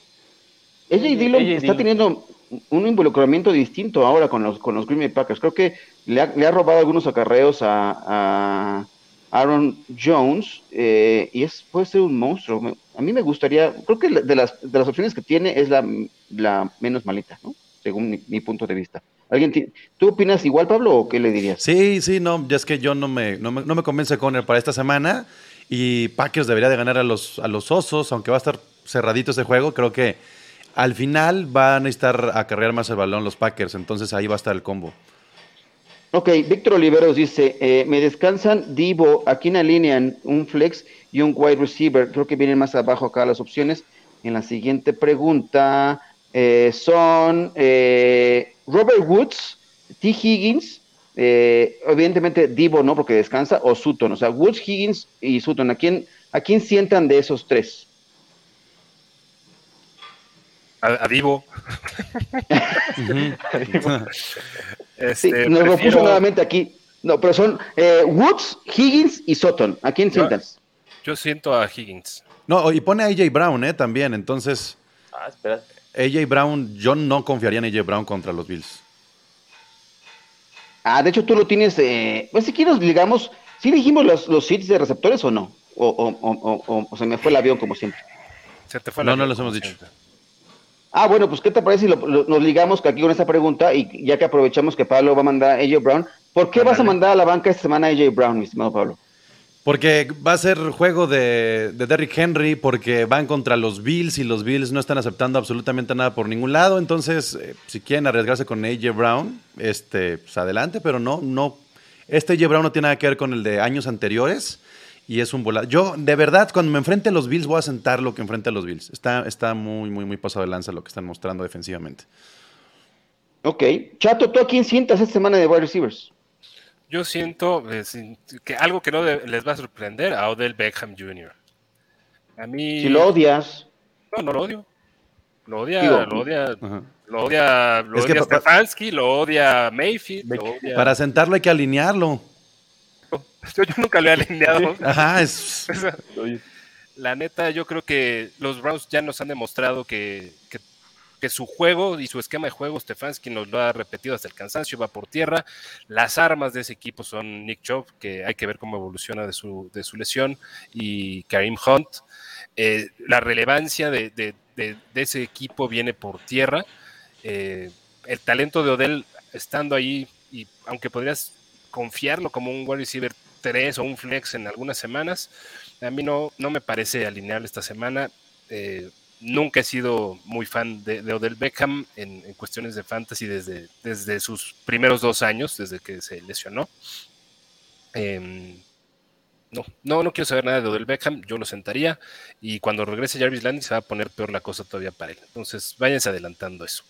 AJ Dillon está teniendo un involucramiento distinto ahora con los, con los Green Bay Packers. Creo que le ha, robado algunos acarreos a, Aaron Jones eh, y es, puede ser un monstruo. A mí me gustaría, creo que de las, de las opciones que tiene es la, la menos malita, ¿no? según mi, punto de vista. ¿Alguien ¿Tú opinas igual, Pablo, o qué le dirías? Sí, sí, no, ya es que yo no me, no me, no me convence para esta semana y Packers debería de ganar a los, a los Osos, aunque va a estar cerradito ese juego, creo que al final van a necesitar acarrear más el balón los Packers, entonces ahí va a estar el combo. Ok, Víctor Oliveros dice, eh, me descansan Divo, aquí en alinean un flex y un wide receiver, creo que vienen más abajo acá las opciones. En la siguiente pregunta eh, son eh, Robert Woods, T. Higgins, evidentemente Divo no porque descansa, o Sutton, o sea, Woods, Higgins y Sutton, ¿a quién, a quién sientan de esos tres? A, Divo. (laughs) Este, nos lo puso nuevamente aquí. No, pero son eh, Woods, Higgins y Sutton. ¿A quién sientas? Yo siento a Higgins. No, y pone a AJ Brown, ¿eh? También, entonces. Ah. AJ Brown, yo no confiaría en AJ Brown contra los Bills. Ah, de hecho tú lo tienes. Eh, pues si quieres, digamos, ¿sí dijimos los, los hits de receptores o no? O, o, o, o, se me fue el avión como siempre. Se te fue no, no los hemos dicho. Ah, bueno, pues ¿qué te parece si nos ligamos aquí con esta pregunta y ya que aprovechamos que Pablo va a mandar a AJ Brown, ¿por qué vas a mandar a la banca esta semana a AJ Brown, mi estimado Pablo? Porque va a ser juego de, de, Derrick Henry, porque van contra los Bills y los Bills no están aceptando absolutamente nada por ningún lado. Entonces, eh, si quieren arriesgarse con AJ Brown, este, pues adelante, pero no, no. Este AJ Brown no tiene nada que ver con el de años anteriores y es un volado. Yo, de verdad, cuando me enfrente a los Bills, voy a sentar lo que enfrente a los Bills. Está, está muy, muy, muy pasado de lanza lo que están mostrando defensivamente. Ok. Chato, ¿tú a quién sientas esta semana de wide receivers? Yo siento eh, que algo que no les va a sorprender a Odell Beckham Jr. A mí. Si lo odias. No, no lo odio. Lo odia, lo odia, lo odia, lo odia Stefanski, lo odia Mayfield. Lo odia... Para sentarlo hay que alinearlo. Yo, nunca lo he alineado. Ajá, es. (laughs) La neta, yo creo que los Browns ya nos han demostrado que, que, su juego y su esquema de juego, Stefanski nos lo ha repetido hasta el cansancio, va por tierra. Las armas de ese equipo son Nick Chubb, que hay que ver cómo evoluciona de su, de su lesión, y Karim Hunt. Eh, la relevancia de, de, de, ese equipo viene por tierra. Eh, el talento de Odell estando ahí, y aunque podrías confiarlo como un wide receiver 3 o un flex en algunas semanas. A mí no, no me parece alineable esta semana. Eh, nunca he sido muy fan de, Odell Beckham en, cuestiones de fantasy desde, desde sus primeros dos años, desde que se lesionó. Em, no, no, no quiero saber nada de Odell Beckham, yo lo sentaría y cuando regrese Jarvis Landing se va a poner peor la cosa todavía para él. Entonces, váyanse adelantando eso.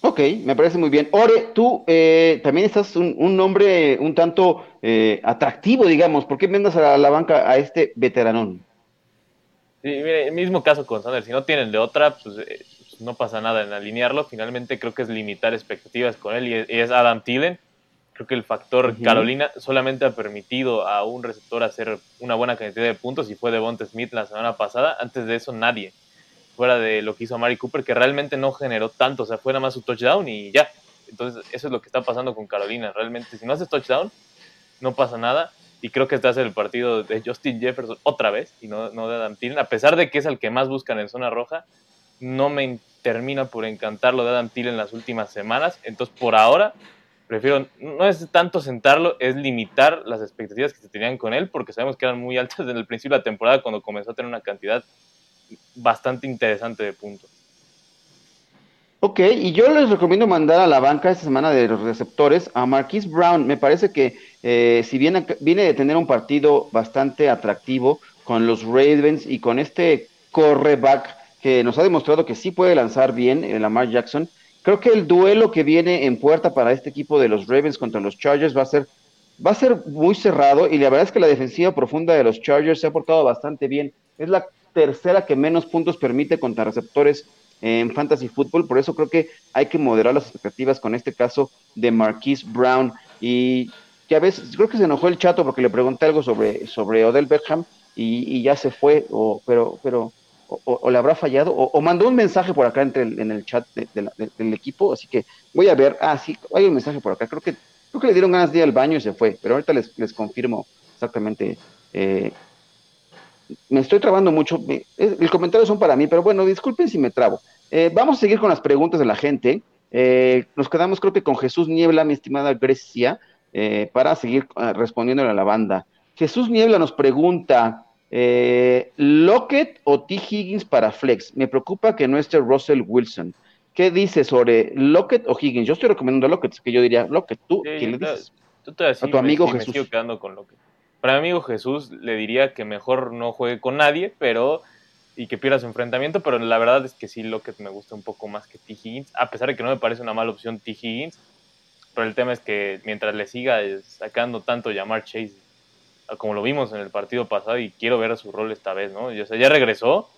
Ok, me parece muy bien. Ore, tú eh, también estás un, un, nombre un tanto eh, atractivo, digamos. ¿Por qué vendas a la, banca a este veteranón? Sí, mire, el mismo caso con Sanders. Si no tienen de otra, pues eh, no pasa nada en alinearlo. Finalmente creo que es limitar expectativas con él y es, Adam Thielen. Creo que el factor Carolina solamente ha permitido a un receptor hacer una buena cantidad de puntos y fue Devonta Smith la semana pasada. Antes de eso nadie, fuera de lo que hizo Mari Cooper, que realmente no generó tanto, o sea, fue nada más su touchdown y ya. Entonces eso es lo que está pasando con Carolina. Realmente si no haces touchdown, no pasa nada y creo que este hace el partido de Justin Jefferson otra vez y no, no de Adam Thielen, a pesar de que es el que más buscan en zona roja, no me termina por encantar lo de Adam Thielen en las últimas semanas, entonces por ahora prefiero, no es tanto sentarlo, es limitar las expectativas que se tenían con él, porque sabemos que eran muy altas desde el principio de la temporada cuando comenzó a tener una cantidad bastante interesante de puntos. Ok, y yo les recomiendo mandar a la banca esta semana de los receptores a Marquise Brown. Me parece que eh, si bien viene de tener un partido bastante atractivo con los Ravens y con este correback que nos ha demostrado que sí puede lanzar bien el Lamar Jackson, creo que el duelo que viene en puerta para este equipo de los Ravens contra los Chargers va a ser va a ser muy cerrado y la verdad es que la defensiva profunda de los Chargers se ha portado bastante bien. Es la tercera que menos puntos permite contra receptores en fantasy football, por eso creo que hay que moderar las expectativas con este caso de Marquise Brown. Y ya ves, creo que se enojó el chato porque le pregunté algo sobre, sobre Odell Beckham y, ya se fue, o, pero, pero o, le habrá fallado, o, mandó un mensaje por acá entre en el chat del equipo, así que voy a ver, ah, sí, hay un mensaje por acá, creo que, creo que le dieron ganas de ir al baño y se fue, pero ahorita les, les confirmo exactamente eh, me estoy trabando mucho. El comentario son para mí, pero bueno, disculpen si me trabo. Eh, vamos a seguir con las preguntas de la gente. Eh, nos quedamos, creo que con Jesús Niebla, mi estimada Grecia, eh, para seguir respondiéndole a la banda. Jesús Niebla nos pregunta: ¿Lockett o T. Higgins para Flex? Me preocupa que no esté Russell Wilson. ¿Qué dices sobre Lockett o Higgins? Yo estoy recomendando a Lockett, que yo diría Lockett. ¿Tú quién le dices? a tu amigo Jesús. Me quedando con Lockett. Para mi amigo Jesús le diría que mejor no juegue con nadie, pero y que pierda su enfrentamiento, pero la verdad es que sí Lockett me gusta un poco más que T. Higgins, a pesar de que no me parece una mala opción T. Higgins, pero el tema es que mientras le siga sacando tanto llamar Chase, como lo vimos en el partido pasado, y quiero ver su rol esta vez, ¿no? O sea, ya regresó,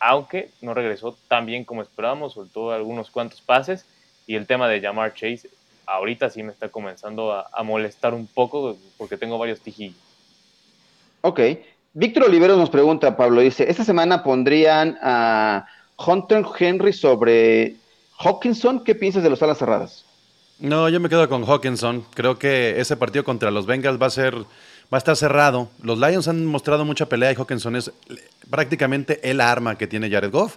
aunque no regresó tan bien como esperábamos, soltó algunos cuantos pases, y el tema de llamar Chase ahorita sí me está comenzando a, molestar un poco porque tengo varios tijillos. Ok. Víctor Oliveros nos pregunta, Pablo, dice, esta semana pondrían a Hunter Henry sobre Hawkinson. ¿Qué piensas de los alas cerradas? No, yo me quedo con Hawkinson. Creo que ese partido contra los Bengals va a ser, va a estar cerrado. Los Lions han mostrado mucha pelea y Hawkinson es prácticamente el arma que tiene Jared Goff,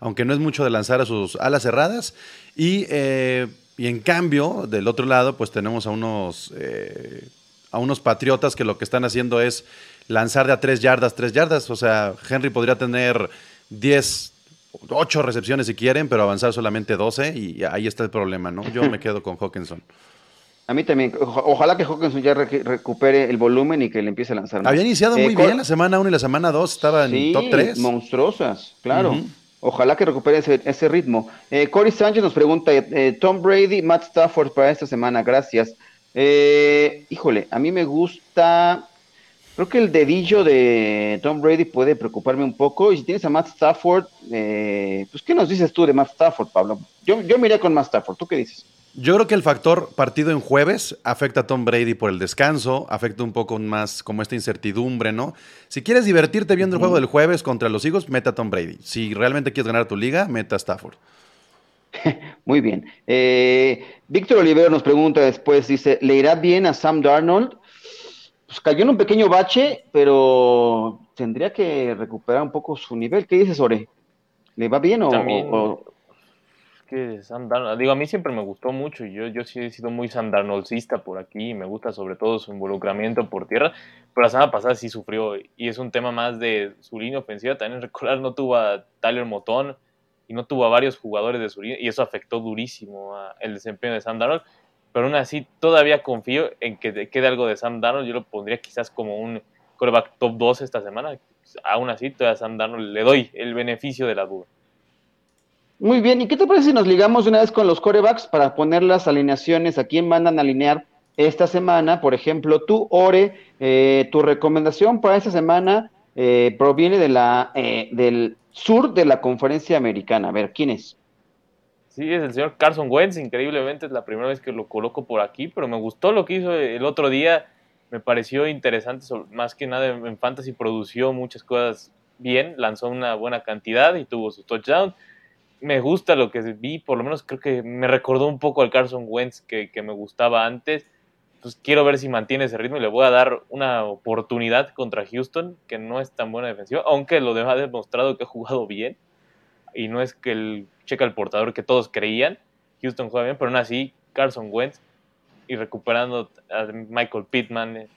aunque no es mucho de lanzar a sus alas cerradas. Y eh, y en cambio, del otro lado, pues tenemos a unos, eh, a unos patriotas que lo que están haciendo es lanzar de a tres yardas, tres yardas. O sea, Henry podría tener 10, 8 recepciones si quieren, pero avanzar solamente 12 y ahí está el problema, ¿no? Yo me quedo con Hawkinson. A mí también. ojalá que Hawkinson ya recupere el volumen y que le empiece a lanzar. Había iniciado muy eh, bien la semana 1 y la semana 2, estaba en top 3. monstruosas, claro. Ojalá que recupere ese, ritmo. Eh, Cory Sánchez nos pregunta, eh, Tom Brady, Matt Stafford para esta semana, gracias. Eh, híjole, a mí me gusta, creo que el dedillo de Tom Brady puede preocuparme un poco. Y si tienes a Matt Stafford, eh, pues ¿qué nos dices tú de Matt Stafford, Pablo? Yo, yo me con Matt Stafford, ¿tú qué dices? Yo creo que el factor partido en jueves afecta a Tom Brady por el descanso, afecta un poco más como esta incertidumbre, ¿no? Si quieres divertirte viendo el juego del jueves contra los hijos, meta a Tom Brady. Si realmente quieres ganar tu liga, meta a Stafford. (laughs) Muy bien. Eh, Víctor Olivero nos pregunta después, dice, ¿le irá bien a Sam Darnold? Pues cayó en un pequeño bache, pero tendría que recuperar un poco su nivel. ¿Qué dices, Ore? ¿Le va bien o, que Sam digo, a mí siempre me gustó mucho y yo, yo sí he sido muy Sam por aquí y me gusta sobre todo su involucramiento por tierra, pero la semana pasada sí sufrió y es un tema más de su línea ofensiva, también recordar no tuvo a Tyler Motón y no tuvo a varios jugadores de su línea y eso afectó durísimo el desempeño de Sam Darnold, pero aún así todavía confío en que quede algo de Sam Darnold, yo lo pondría quizás como un quarterback top 2 esta semana, aún así todavía Sam Darnold le doy el beneficio de la duda. Muy bien, ¿y qué te parece si nos ligamos una vez con los corebacks para poner las alineaciones a quién mandan a alinear esta semana? Por ejemplo, tú, Ore, eh, tu recomendación para esta semana eh, proviene de la, eh, del sur de la conferencia americana. A ver, ¿quién es? Sí, es el señor Carson Wentz, increíblemente es la primera vez que lo coloco por aquí, pero me gustó lo que hizo el otro día, me pareció interesante, más que nada en fantasy produció muchas cosas bien, lanzó una buena cantidad y tuvo su touchdown. Me gusta lo que vi, por lo menos creo que me recordó un poco al Carson Wentz que, me gustaba antes. Pues quiero ver si mantiene ese ritmo y le voy a dar una oportunidad contra Houston, que no es tan buena defensiva, aunque lo ha demostrado que ha jugado bien. Y no es que el checa el portador que todos creían. Houston juega bien, pero aún así, Carson Wentz y recuperando a Michael Pittman eh,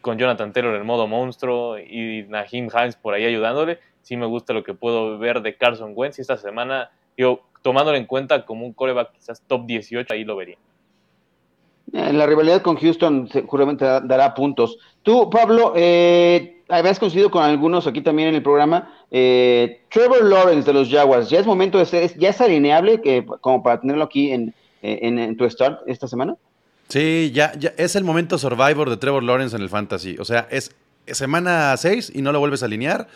con Jonathan Taylor en modo monstruo y Naheem Hines por ahí ayudándole. Sí me gusta lo que puedo ver de Carson Wentz y esta semana, yo tomándolo en cuenta como un coreback quizás top 18, ahí lo vería. En la rivalidad con Houston seguramente dará puntos. Tú, Pablo, eh, habías coincidido con algunos aquí también en el programa. Eh, Trevor Lawrence de los Jaguars, ¿ya es momento de ser, ya es alineable que, como para tenerlo aquí en, en, tu start esta semana? Sí, ya, ya es el momento Survivor de Trevor Lawrence en el Fantasy. O sea, es semana 6 y no lo vuelves a alinear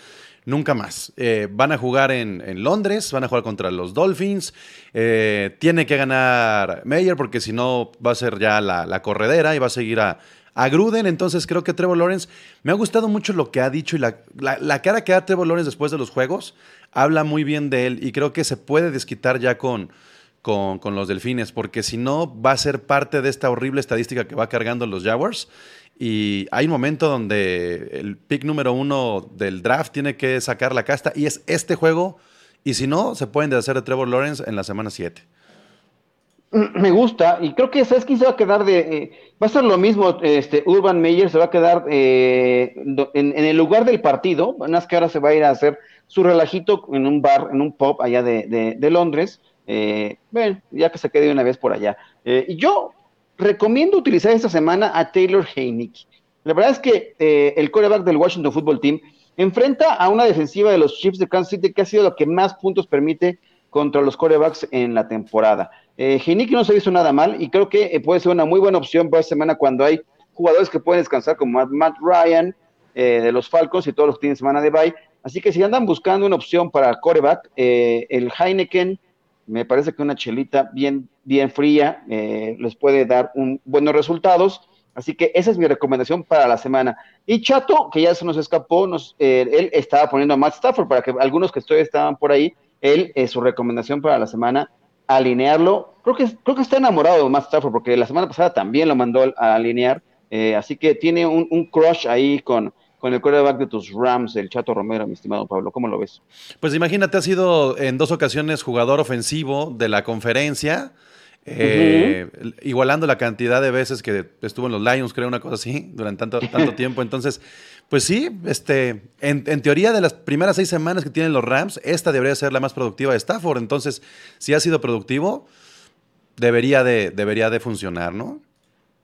nunca más. Eh, van a jugar en, Londres, van a jugar contra los Dolphins. Eh, tiene que ganar Meyer porque si no va a ser ya la, corredera y va a seguir a, a, Gruden. Entonces creo que Trevor Lawrence, me ha gustado mucho lo que ha dicho y la, la, cara que da Trevor Lawrence después de los juegos. Habla muy bien de él y creo que se puede desquitar ya con, con, con los Delfines porque si no va a ser parte de esta horrible estadística que va cargando los Jaguars y hay un momento donde el pick número uno del draft tiene que sacar la casta y es este juego. Y si no, se pueden deshacer de Trevor Lawrence en la semana 7. Me gusta, y creo que ¿sabes quién se va a quedar de? Eh, va a ser lo mismo, este Urban Meyer se va a quedar eh, en, el lugar del partido, más que ahora se va a ir a hacer su relajito en un bar, en un pub allá de, de, Londres, eh, bueno, ya que se quede una vez por allá. y yo recomiendo utilizar esta semana a Taylor Heineke. La verdad es que eh, el quarterback del Washington Football Team enfrenta a una defensiva de los Chiefs de Kansas City que ha sido lo que más puntos permite contra los quarterbacks en la temporada. Eh, no se visto nada mal y creo que eh, puede ser una muy buena opción para esta semana cuando hay jugadores que pueden descansar como Matt Ryan eh, de los Falcons y todos los que tienen semana de bye. Así que si andan buscando una opción para quarterback, el Heineken me parece que una chelita bien, bien fría eh, les puede dar un, buenos resultados. Así que esa es mi recomendación para la semana. Y Chato, que ya se nos escapó, nos, eh, él estaba poniendo a Matt Stafford para que algunos que estoy estaban por ahí, él, es su recomendación para la semana, alinearlo. Creo que, creo que está enamorado de Matt Stafford porque la semana pasada también lo mandó a alinear. Eh, así que tiene un, un crush ahí con, con el quarterback de tus Rams, el Chato Romero, mi estimado Pablo. ¿Cómo lo ves? Pues imagínate, ha sido en dos ocasiones jugador ofensivo de la conferencia. Eh, igualando la cantidad de veces que estuvo en los Lions, creo, una cosa así, durante tanto, tanto (laughs) tiempo. Entonces, pues sí, este, en, teoría de las primeras seis semanas que tienen los Rams, esta debería ser la más productiva de Stafford. Entonces, si ha sido productivo, debería de, debería de funcionar, ¿no?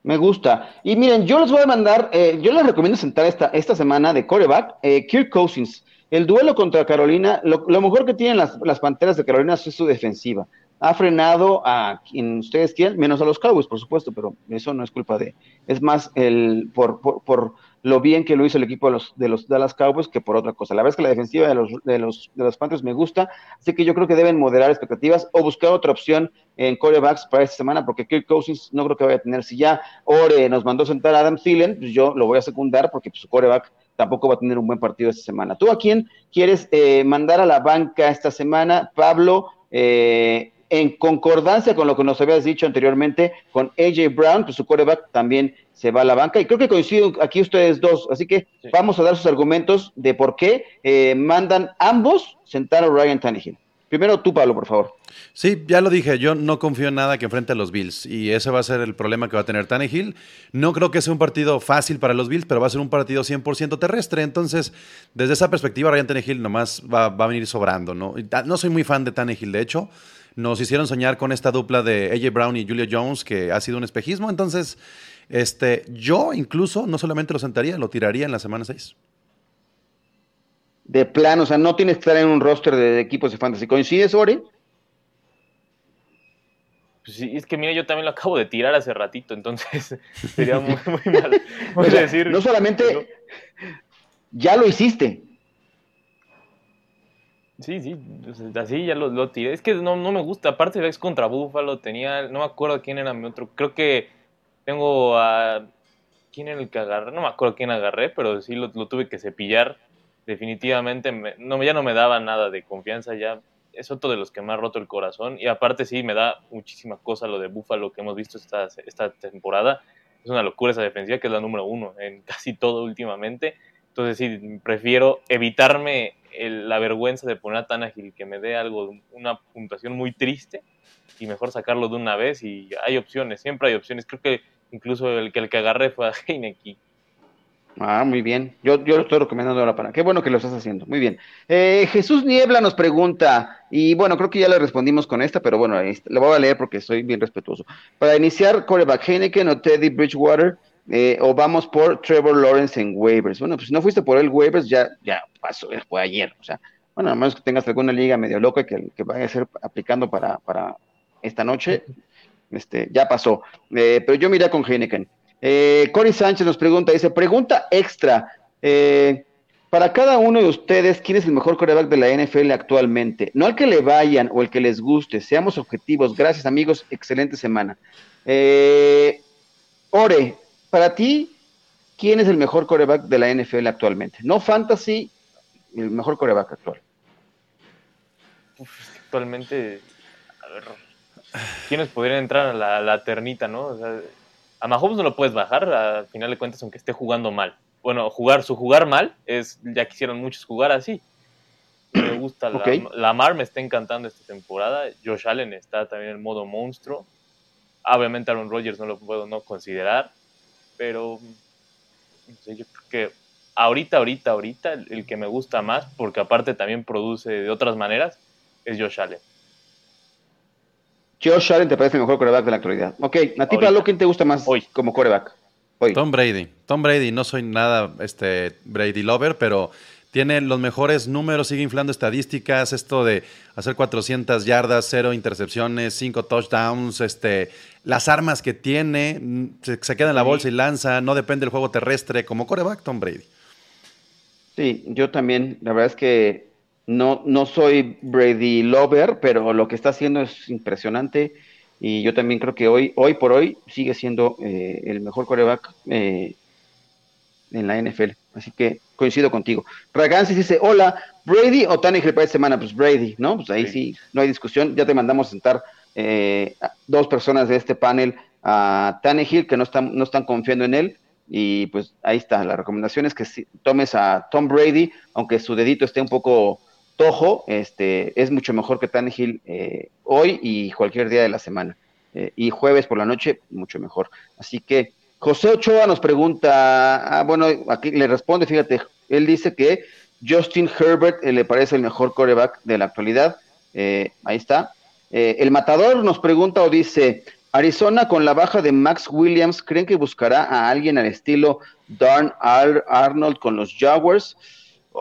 Me gusta. Y miren, yo les voy a mandar, eh, yo les recomiendo sentar esta, esta semana de coreback, eh, Kirk Cousins. El duelo contra Carolina, lo, mejor que tienen las, las, Panteras de Carolina es su defensiva. Ha frenado a quien ustedes quieran, menos a los Cowboys, por supuesto, pero eso no es culpa de. Es más el por, por, por lo bien que lo hizo el equipo de los, de los Dallas Cowboys que por otra cosa. La verdad es que la defensiva de los, de los, de los Panthers me gusta, así que yo creo que deben moderar expectativas o buscar otra opción en corebacks para esta semana, porque Kirk Cousins no creo que vaya a tener. Si ya Ore nos mandó sentar a Adam Thielen, pues yo lo voy a secundar porque su coreback tampoco va a tener un buen partido esta semana. ¿Tú a quién quieres eh, mandar a la banca esta semana? Pablo, eh, en concordancia con lo que nos habías dicho anteriormente, con AJ Brown, que su quarterback también se va a la banca. Y creo que coinciden aquí ustedes dos. Así que vamos a dar sus argumentos de por qué eh, mandan ambos sentar a Ryan Tannehill. Primero tú, Pablo, por favor. Sí, ya lo dije, yo no confío en nada que enfrente a los Bills y ese va a ser el problema que va a tener Tannehill. No creo que sea un partido fácil para los Bills, pero va a ser un partido 100% terrestre. Entonces, desde esa perspectiva, Ryan Tannehill nomás va, va a venir sobrando. ¿no? no soy muy fan de Tannehill, de hecho nos hicieron soñar con esta dupla de AJ Brown y Julia Jones, que ha sido un espejismo. Entonces, este, yo incluso no solamente lo sentaría, lo tiraría en la semana 6. De plano, o sea, no tienes que estar en un roster de equipos de fantasy. ¿Coincides, Ori? Pues sí, es que mira, yo también lo acabo de tirar hace ratito, entonces (laughs) sería muy, muy (laughs) mal. decir, no solamente ya lo hiciste, Sí, sí, así ya lo, lo tiré. Es que no, no, me gusta. Aparte, es contra Búfalo. Tenía, no me acuerdo quién era mi otro. Creo que tengo a. ¿Quién era el que agarré? No me acuerdo quién agarré, pero sí lo, lo tuve que cepillar. Definitivamente, no, ya no me daba nada de confianza. Ya es otro de los que me ha roto el corazón. Y aparte, sí, me da muchísima cosa lo de Búfalo que hemos visto esta, esta temporada. Es una locura esa defensiva, que es la número uno en (laughs) casi todo últimamente. Entonces, sí, prefiero evitarme la vergüenza de poner a Tanagil que me dé algo, una puntuación muy triste y mejor sacarlo de una vez y hay opciones, siempre hay opciones. Creo que incluso el que el que agarré fue a (laughs) Heineken. Ah, muy bien. Yo, yo lo estoy recomendando ahora para. Qué bueno que lo estás haciendo. Muy bien. Eh, Jesús Niebla nos pregunta, y bueno, creo que ya le respondimos con esta, pero bueno, le voy a leer porque soy bien respetuoso. Para iniciar, coreback Heineken o Teddy Bridgewater, eh, o vamos por Trevor Lawrence en waivers. Bueno, pues si no fuiste por el waivers, ya, ya pasó, fue ayer. O sea, bueno, a menos que tengas alguna liga medio loca que, que vaya a ser aplicando para, para esta noche, este, ya pasó. Eh, pero yo miré con Heineken. Eh, Cory Sánchez nos pregunta, dice, pregunta extra. Para cada uno de ustedes, ¿quién es el mejor coreback de la NFL actualmente? No al que le vayan o el que les guste, seamos objetivos. Gracias amigos, excelente semana. Ore, para ti, ¿quién es el mejor coreback de la NFL actualmente? No fantasy, el mejor coreback actual. actualmente, a ver, ¿quiénes podrían entrar a la, la ternita, no? O sea, a Mahomes no lo puedes bajar, al final de cuentas, aunque esté jugando mal. Bueno, jugar, su jugar mal es, ya quisieron muchos jugar así. Me gusta, la, Lamar me está encantando esta temporada. Josh Allen está también en modo monstruo. Obviamente Aaron Rodgers no lo puedo no considerar pero yo creo que ahorita, ahorita, ahorita, el, que me gusta más, porque aparte también produce de otras maneras, es Josh Allen. Josh Allen te parece el mejor coreback de la actualidad. Ok, a ti, para ¿quién te gusta más hoy como coreback? Hoy. Tom Brady. Tom Brady, no soy nada este, Brady lover, pero tiene los mejores números, sigue inflando estadísticas, esto de hacer 400 yardas, cero intercepciones, cinco touchdowns, este, las armas que tiene, se, queda en la bolsa y lanza, no depende del juego terrestre, como coreback Tom Brady. Sí, yo también, la verdad es que no, no soy Brady lover, pero lo que está haciendo es impresionante y yo también creo que hoy, hoy por hoy sigue siendo eh, el mejor coreback eh, en la NFL. Así que coincido contigo. Ragansis dice, hola, Brady o Tannehill para esta semana, pues Brady, ¿no? Pues ahí sí. no hay discusión, ya te mandamos a sentar eh, dos personas de este panel a Tannehill que no están, no están confiando en él, y pues ahí está, la recomendación es que si tomes a Tom Brady, aunque su dedito esté un poco tojo, este, es mucho mejor que Tannehill eh, hoy y cualquier día de la semana. Eh, y jueves por la noche, mucho mejor. Así que José Ochoa nos pregunta, ah, bueno, aquí le responde, fíjate, él dice que Justin Herbert eh, le parece el mejor coreback de la actualidad. Eh, ahí está. Eh, el matador nos pregunta o dice, Arizona con la baja de Max Williams, ¿creen que buscará a alguien al estilo Darn Arnold con los Jaguars?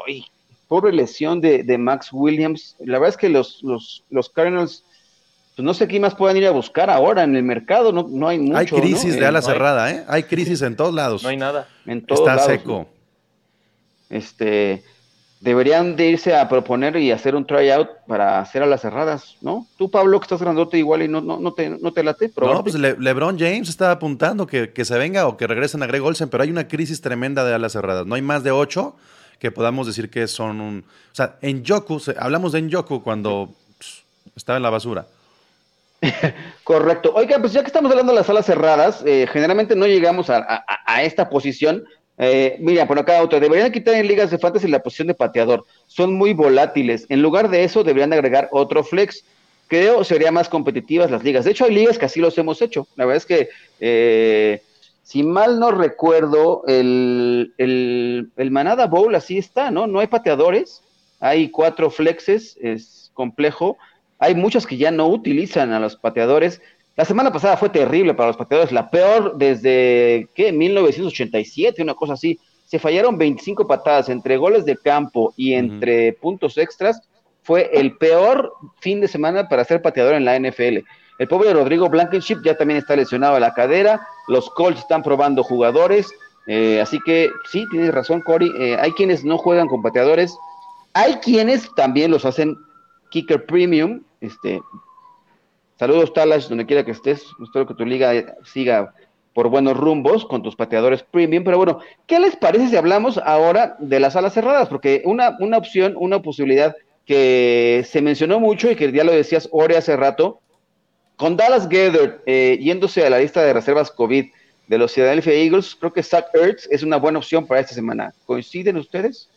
Ay, pobre lesión de, de, Max Williams. La verdad es que los, los, los Cardinals pues no sé qué más puedan ir a buscar ahora en el mercado, no, no hay mucho. Hay crisis de ala cerrada, ¿eh? Hay crisis en todos lados. No hay nada. En todos Está seco. Este, deberían de irse a proponer y hacer un tryout para hacer alas cerradas, ¿no? Tú, Pablo, que estás grandote igual y no, no, no, te, no te late. No, pues LeBron James está apuntando que, que, se venga o que regresen a Greg Olsen, pero hay una crisis tremenda de alas cerradas. No hay más de ocho que podamos decir que son un... O sea, en Yoku, hablamos de en Yoku cuando estaba en la basura. (laughs) Correcto. Oiga, pues ya que estamos hablando de las salas cerradas, eh, generalmente no llegamos a, esta posición. Eh, mira, por acá otro, deberían quitar en ligas de fantasy la posición de pateador. Son muy volátiles. En lugar de eso, deberían agregar otro flex. Creo sería más competitivas las ligas. De hecho, hay ligas que así los hemos hecho. La verdad es que, eh, si mal no recuerdo, el, el, el Manada Bowl así está, ¿no? No hay pateadores. Hay cuatro flexes, es complejo hay muchos que ya no utilizan a los pateadores. La semana pasada fue terrible para los pateadores, la peor desde, ¿qué? 1987, una cosa así. Se fallaron 25 patadas entre goles de campo y entre puntos extras. Fue el peor fin de semana para ser pateador en la NFL. El pobre Rodrigo Blankenship ya también está lesionado a la cadera. Los Colts están probando jugadores. Eh, así que sí, tienes razón, Cory. Eh, hay quienes no juegan con pateadores Hay quienes también los hacen kicker premium. Este, saludos, Talash, donde quiera que estés. Espero que tu liga siga por buenos rumbos con tus pateadores premium. Pero bueno, ¿qué les parece si hablamos ahora de las alas cerradas? Porque una, una opción, una posibilidad que se mencionó mucho y que ya lo decías Ore hace rato, con Dallas Gather eh, yéndose a la lista de reservas COVID de los Philadelphia Eagles, creo que Zach Ertz es una buena opción para esta semana. ¿Coinciden ustedes?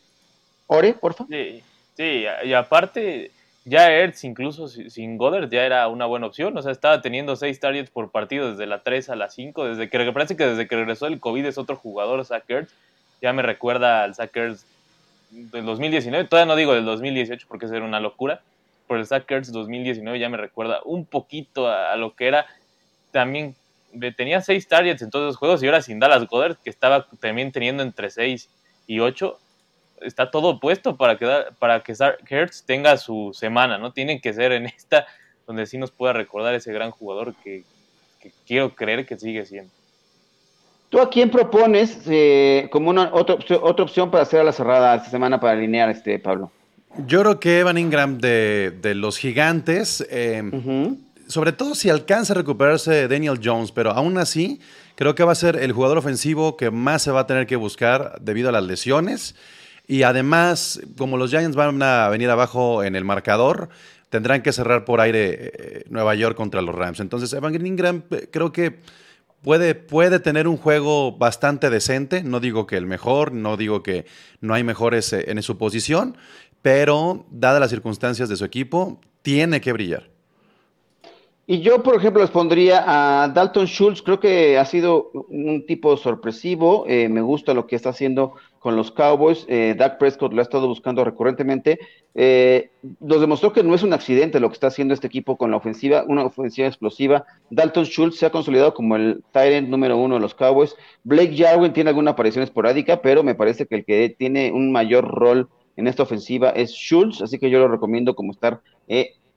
Ore, por favor. Sí, sí, y aparte, ya Ertz, incluso sin Goddard, ya era una buena opción. O sea, estaba teniendo seis targets por partido desde la 3 a la 5. Desde que parece que desde que regresó el COVID es otro jugador, Zach Ertz. Ya me recuerda al Zach Ertz del 2019. Todavía no digo del 2018 porque eso era una locura. Pero el Zach Ertz 2019 ya me recuerda un poquito a, lo que era también tenía seis targets en todos los juegos y ahora sin Dallas Goddard, que estaba también teniendo entre 6 y 8, está todo puesto para que, para que Hertz tenga su semana, ¿no? Tienen que ser en (laughs) esta donde sí nos pueda recordar ese gran jugador que, quiero creer que sigue siendo. ¿Tú a quién propones eh, como una otra, otra opción para hacer a la cerrada esta semana para alinear, este Pablo? Yo creo que Evan Ingram de, los gigantes. Eh, sobre todo si alcanza a recuperarse Daniel Jones, pero aún así creo que va a ser el jugador ofensivo que más se va a tener que buscar debido a las lesiones. Y además, como los Giants van a venir abajo en el marcador, tendrán que cerrar por aire eh, Nueva York contra los Rams. Entonces, Evan Ingram eh, creo que puede, puede tener un juego bastante decente. No digo que el mejor, no digo que no hay mejores eh, en su posición, pero dadas las circunstancias de su equipo, tiene que brillar. Y yo, por ejemplo, les pondría a Dalton Schultz, creo que ha sido un tipo sorpresivo, me gusta lo que está haciendo con los Cowboys, eh, Dak Prescott lo ha estado buscando recurrentemente, eh, nos demostró que no es un accidente lo que está haciendo este equipo con la ofensiva, una ofensiva explosiva, Dalton Schultz se ha consolidado como el Tyrant número uno de los Cowboys, Blake Jarwin tiene alguna aparición esporádica, pero me parece que el que tiene un mayor rol en esta ofensiva es Schultz, así que yo lo recomiendo como estar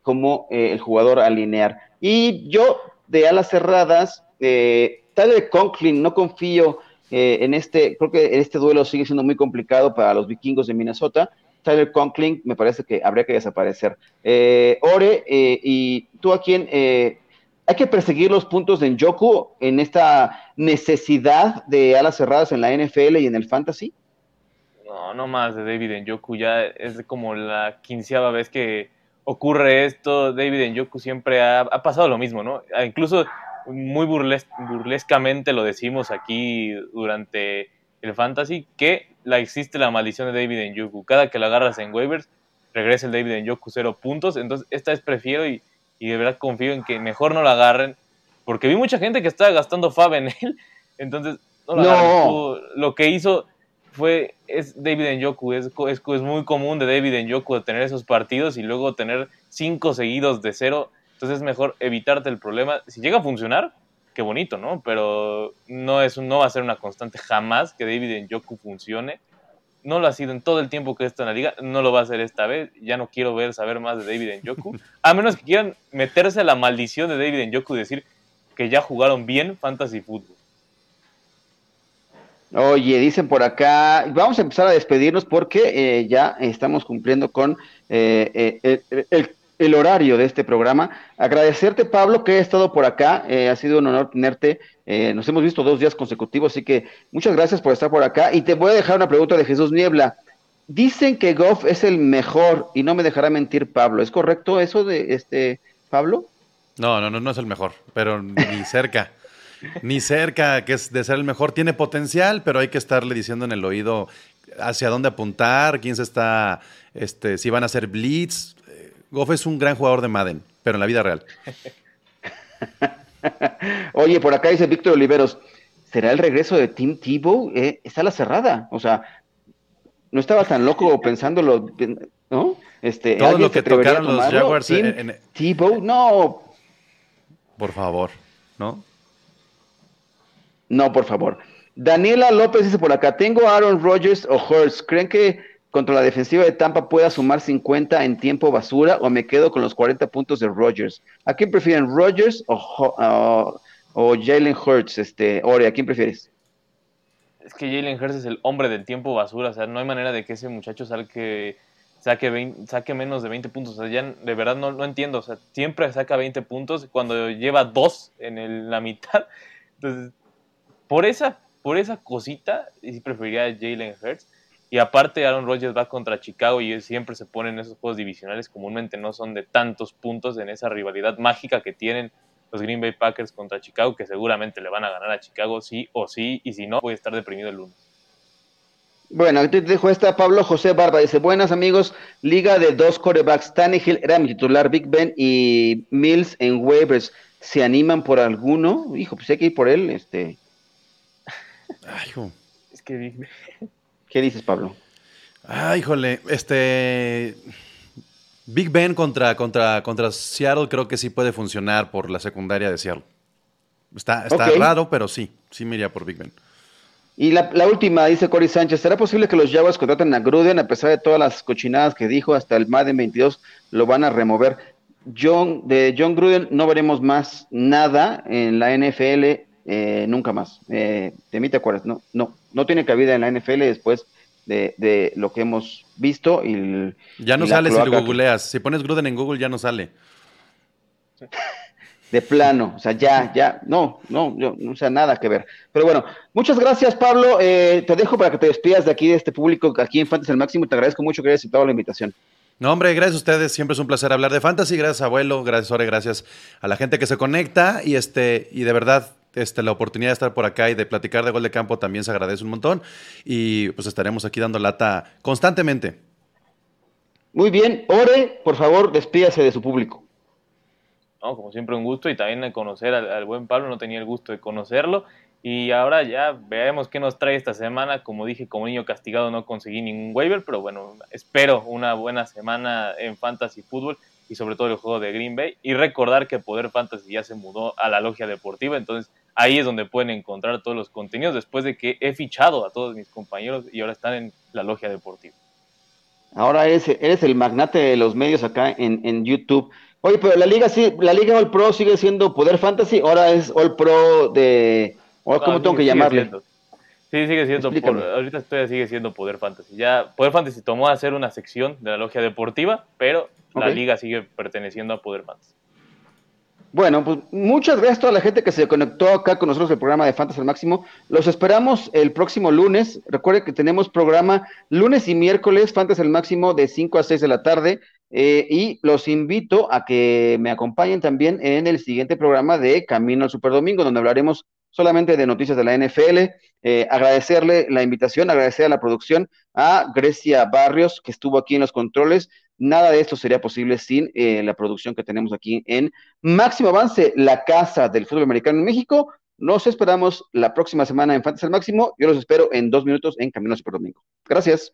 como el jugador alinear. Y yo, de alas cerradas, eh, Tyler Conklin, no confío eh, en este, creo que este duelo sigue siendo muy complicado para los vikingos de Minnesota. Tyler Conklin me parece que habría que desaparecer. Eh, Ore, eh, y tú a quién, hay que perseguir los puntos de Njoku en esta necesidad de alas cerradas en la NFL y en el fantasy. No, no más de David Njoku, ya es como la quinceava vez que ocurre esto, David Njoku siempre ha, pasado lo mismo, ¿no? Incluso muy burlescamente lo decimos aquí durante el fantasy, que la, existe la maldición de David Njoku. Cada que lo agarras en waivers, regresa el David Njoku cero puntos. Entonces, esta vez prefiero y, de verdad confío en que mejor no lo agarren, porque vi mucha gente que estaba gastando Fab en él. (laughs) Entonces, no lo no. Lo que hizo fue, es David Njoku, es, es, es muy común de David Njoku tener esos partidos y luego tener cinco seguidos de cero, entonces es mejor evitarte el problema. Si llega a funcionar, qué bonito, ¿no? Pero no, es, no va a ser una constante jamás que David Njoku funcione. No lo ha sido en todo el tiempo que está en la liga, no lo va a hacer esta vez. Ya no quiero ver, saber más de David Njoku. A menos que quieran meterse a la maldición de David Njoku y decir que ya jugaron bien fantasy fútbol. Oye, dicen por acá, vamos a empezar a despedirnos porque eh, ya estamos cumpliendo con eh, eh, el, horario de este programa. Agradecerte, Pablo, que has estado por acá. ha sido un honor tenerte. nos hemos visto dos días consecutivos, así que muchas gracias por estar por acá. Y te voy a dejar una pregunta de Jesús Niebla. Dicen que Goff es el mejor y no me dejará mentir Pablo. ¿Es correcto eso de este Pablo? No, no, no, no es el mejor, pero ni cerca. (laughs) Ni cerca que es de ser el mejor. Tiene potencial, pero hay que estarle diciendo en el oído hacia dónde apuntar, quién se está, este, si van a hacer blitz. Goff es un gran jugador de Madden, pero en la vida real. (laughs) Oye, por acá dice Víctor Oliveros, ¿será el regreso de Tim Tebow? Eh, está la cerrada, o sea, no estaba tan loco pensándolo, ¿no? Este, Todo lo que tocaron los Jaguars en... Tebow, no. Por favor, ¿no? No, por favor. Daniela López dice por acá, tengo Aaron Rodgers o Hurts. ¿Creen que contra la defensiva de Tampa pueda sumar 50 en tiempo basura o me quedo con los 40 puntos de Rodgers? ¿A quién prefieren, Rodgers o, o, Jalen Hurts? Este, Ore, ¿a quién prefieres? Es que Jalen Hurts es el hombre del tiempo basura, o sea, no hay manera de que ese muchacho salga saque, saque menos de 20 puntos. O sea, ya de verdad no, no entiendo. O sea, siempre saca 20 puntos cuando lleva dos en la mitad. (laughs) Entonces, por esa, por esa cosita, sí preferiría a Jalen Hurts. Y aparte, Aaron Rodgers va contra Chicago y siempre se ponen esos juegos divisionales. Comúnmente no son de tantos puntos en esa rivalidad mágica que tienen los Green Bay Packers contra Chicago, que seguramente le van a ganar a Chicago sí o sí. Y si no, puede estar deprimido el lunes. Bueno, aquí te dejo esta Pablo José Barba. Dice: Buenas amigos, liga de dos corebacks. Tannehill era mi titular, Big Ben y Mills en waivers. ¿Se animan por alguno? Hijo, pues hay que ir por él. Este. Ay, hijo. Es que Big Ben. ¿Qué dices, Pablo? Ay, híjole, este. Big Ben contra, contra, contra Seattle creo que sí puede funcionar por la secundaria de Seattle. Está, está raro, pero sí, sí me iría por Big Ben. Y la, última, dice Cory Sánchez, ¿será posible que los Jaguars contraten a Gruden a pesar de todas las cochinadas que dijo hasta el Madden 22 lo van a remover? John, de John Gruden no veremos más nada en la NFL eh, nunca más. Eh, de mí te acuerdas, no, no, no tiene cabida en la NFL después de, lo que hemos visto. Y ya no sale si lo googleas. Si pones Gruden en Google ya no sale. (laughs) de plano, o sea, ya, ya, no, no, no, o sea, nada que ver. Pero bueno, muchas gracias, Pablo. Eh, te dejo para que te despidas de aquí, de este público, aquí en Fantasy al Máximo. Te agradezco mucho que hayas aceptado la invitación. No, hombre, gracias a ustedes. Siempre es un placer hablar de fantasy. Gracias, abuelo. Gracias, Ore. Gracias a la gente que se conecta. Y este, y de verdad, este, la oportunidad de estar por acá y de platicar de gol de campo también se agradece un montón. Y pues estaremos aquí dando lata constantemente. Muy bien. Ore, por favor, despídase de su público como siempre un gusto y también conocer al, buen Pablo, no tenía el gusto de conocerlo. Y ahora ya veremos qué nos trae esta semana. Como dije, como niño castigado no conseguí ningún waiver, pero bueno, espero una buena semana en Fantasy Football y sobre todo el juego de Green Bay. Y recordar que Poder Fantasy ya se mudó a la logia deportiva, entonces ahí es donde pueden encontrar todos los contenidos después de que he fichado a todos mis compañeros y ahora están en la logia deportiva. Ahora eres, eres el magnate de los medios acá en, en YouTube. Oye, pero la liga sí, la liga All Pro sigue siendo Poder Fantasy, ahora es All Pro de, ¿cómo tengo que llamarle? Sí, sigue siendo, ahorita sigue siendo Poder Fantasy. Ya Poder Fantasy tomó a hacer una sección de la logia deportiva, pero la liga sigue perteneciendo a Poder Fantasy. Bueno, pues muchas gracias a toda la gente que se conectó acá con nosotros el programa de Fantasy al Máximo. Los esperamos el próximo lunes. Recuerden que tenemos programa lunes y miércoles, Fantasy al Máximo, de 5 a 6 de la tarde. Eh, y los invito a que me acompañen también en el siguiente programa de Camino al Super Domingo, donde hablaremos solamente de noticias de la NFL. Eh, agradecerle la invitación, agradecer a la producción, a Grecia Barrios, que estuvo aquí en los controles. Nada de esto sería posible sin eh, la producción que tenemos aquí en Máximo Avance, la casa del fútbol americano en México. Nos esperamos la próxima semana en Fantasy al Máximo. Yo los espero en dos minutos en Camino al Super Domingo. Gracias.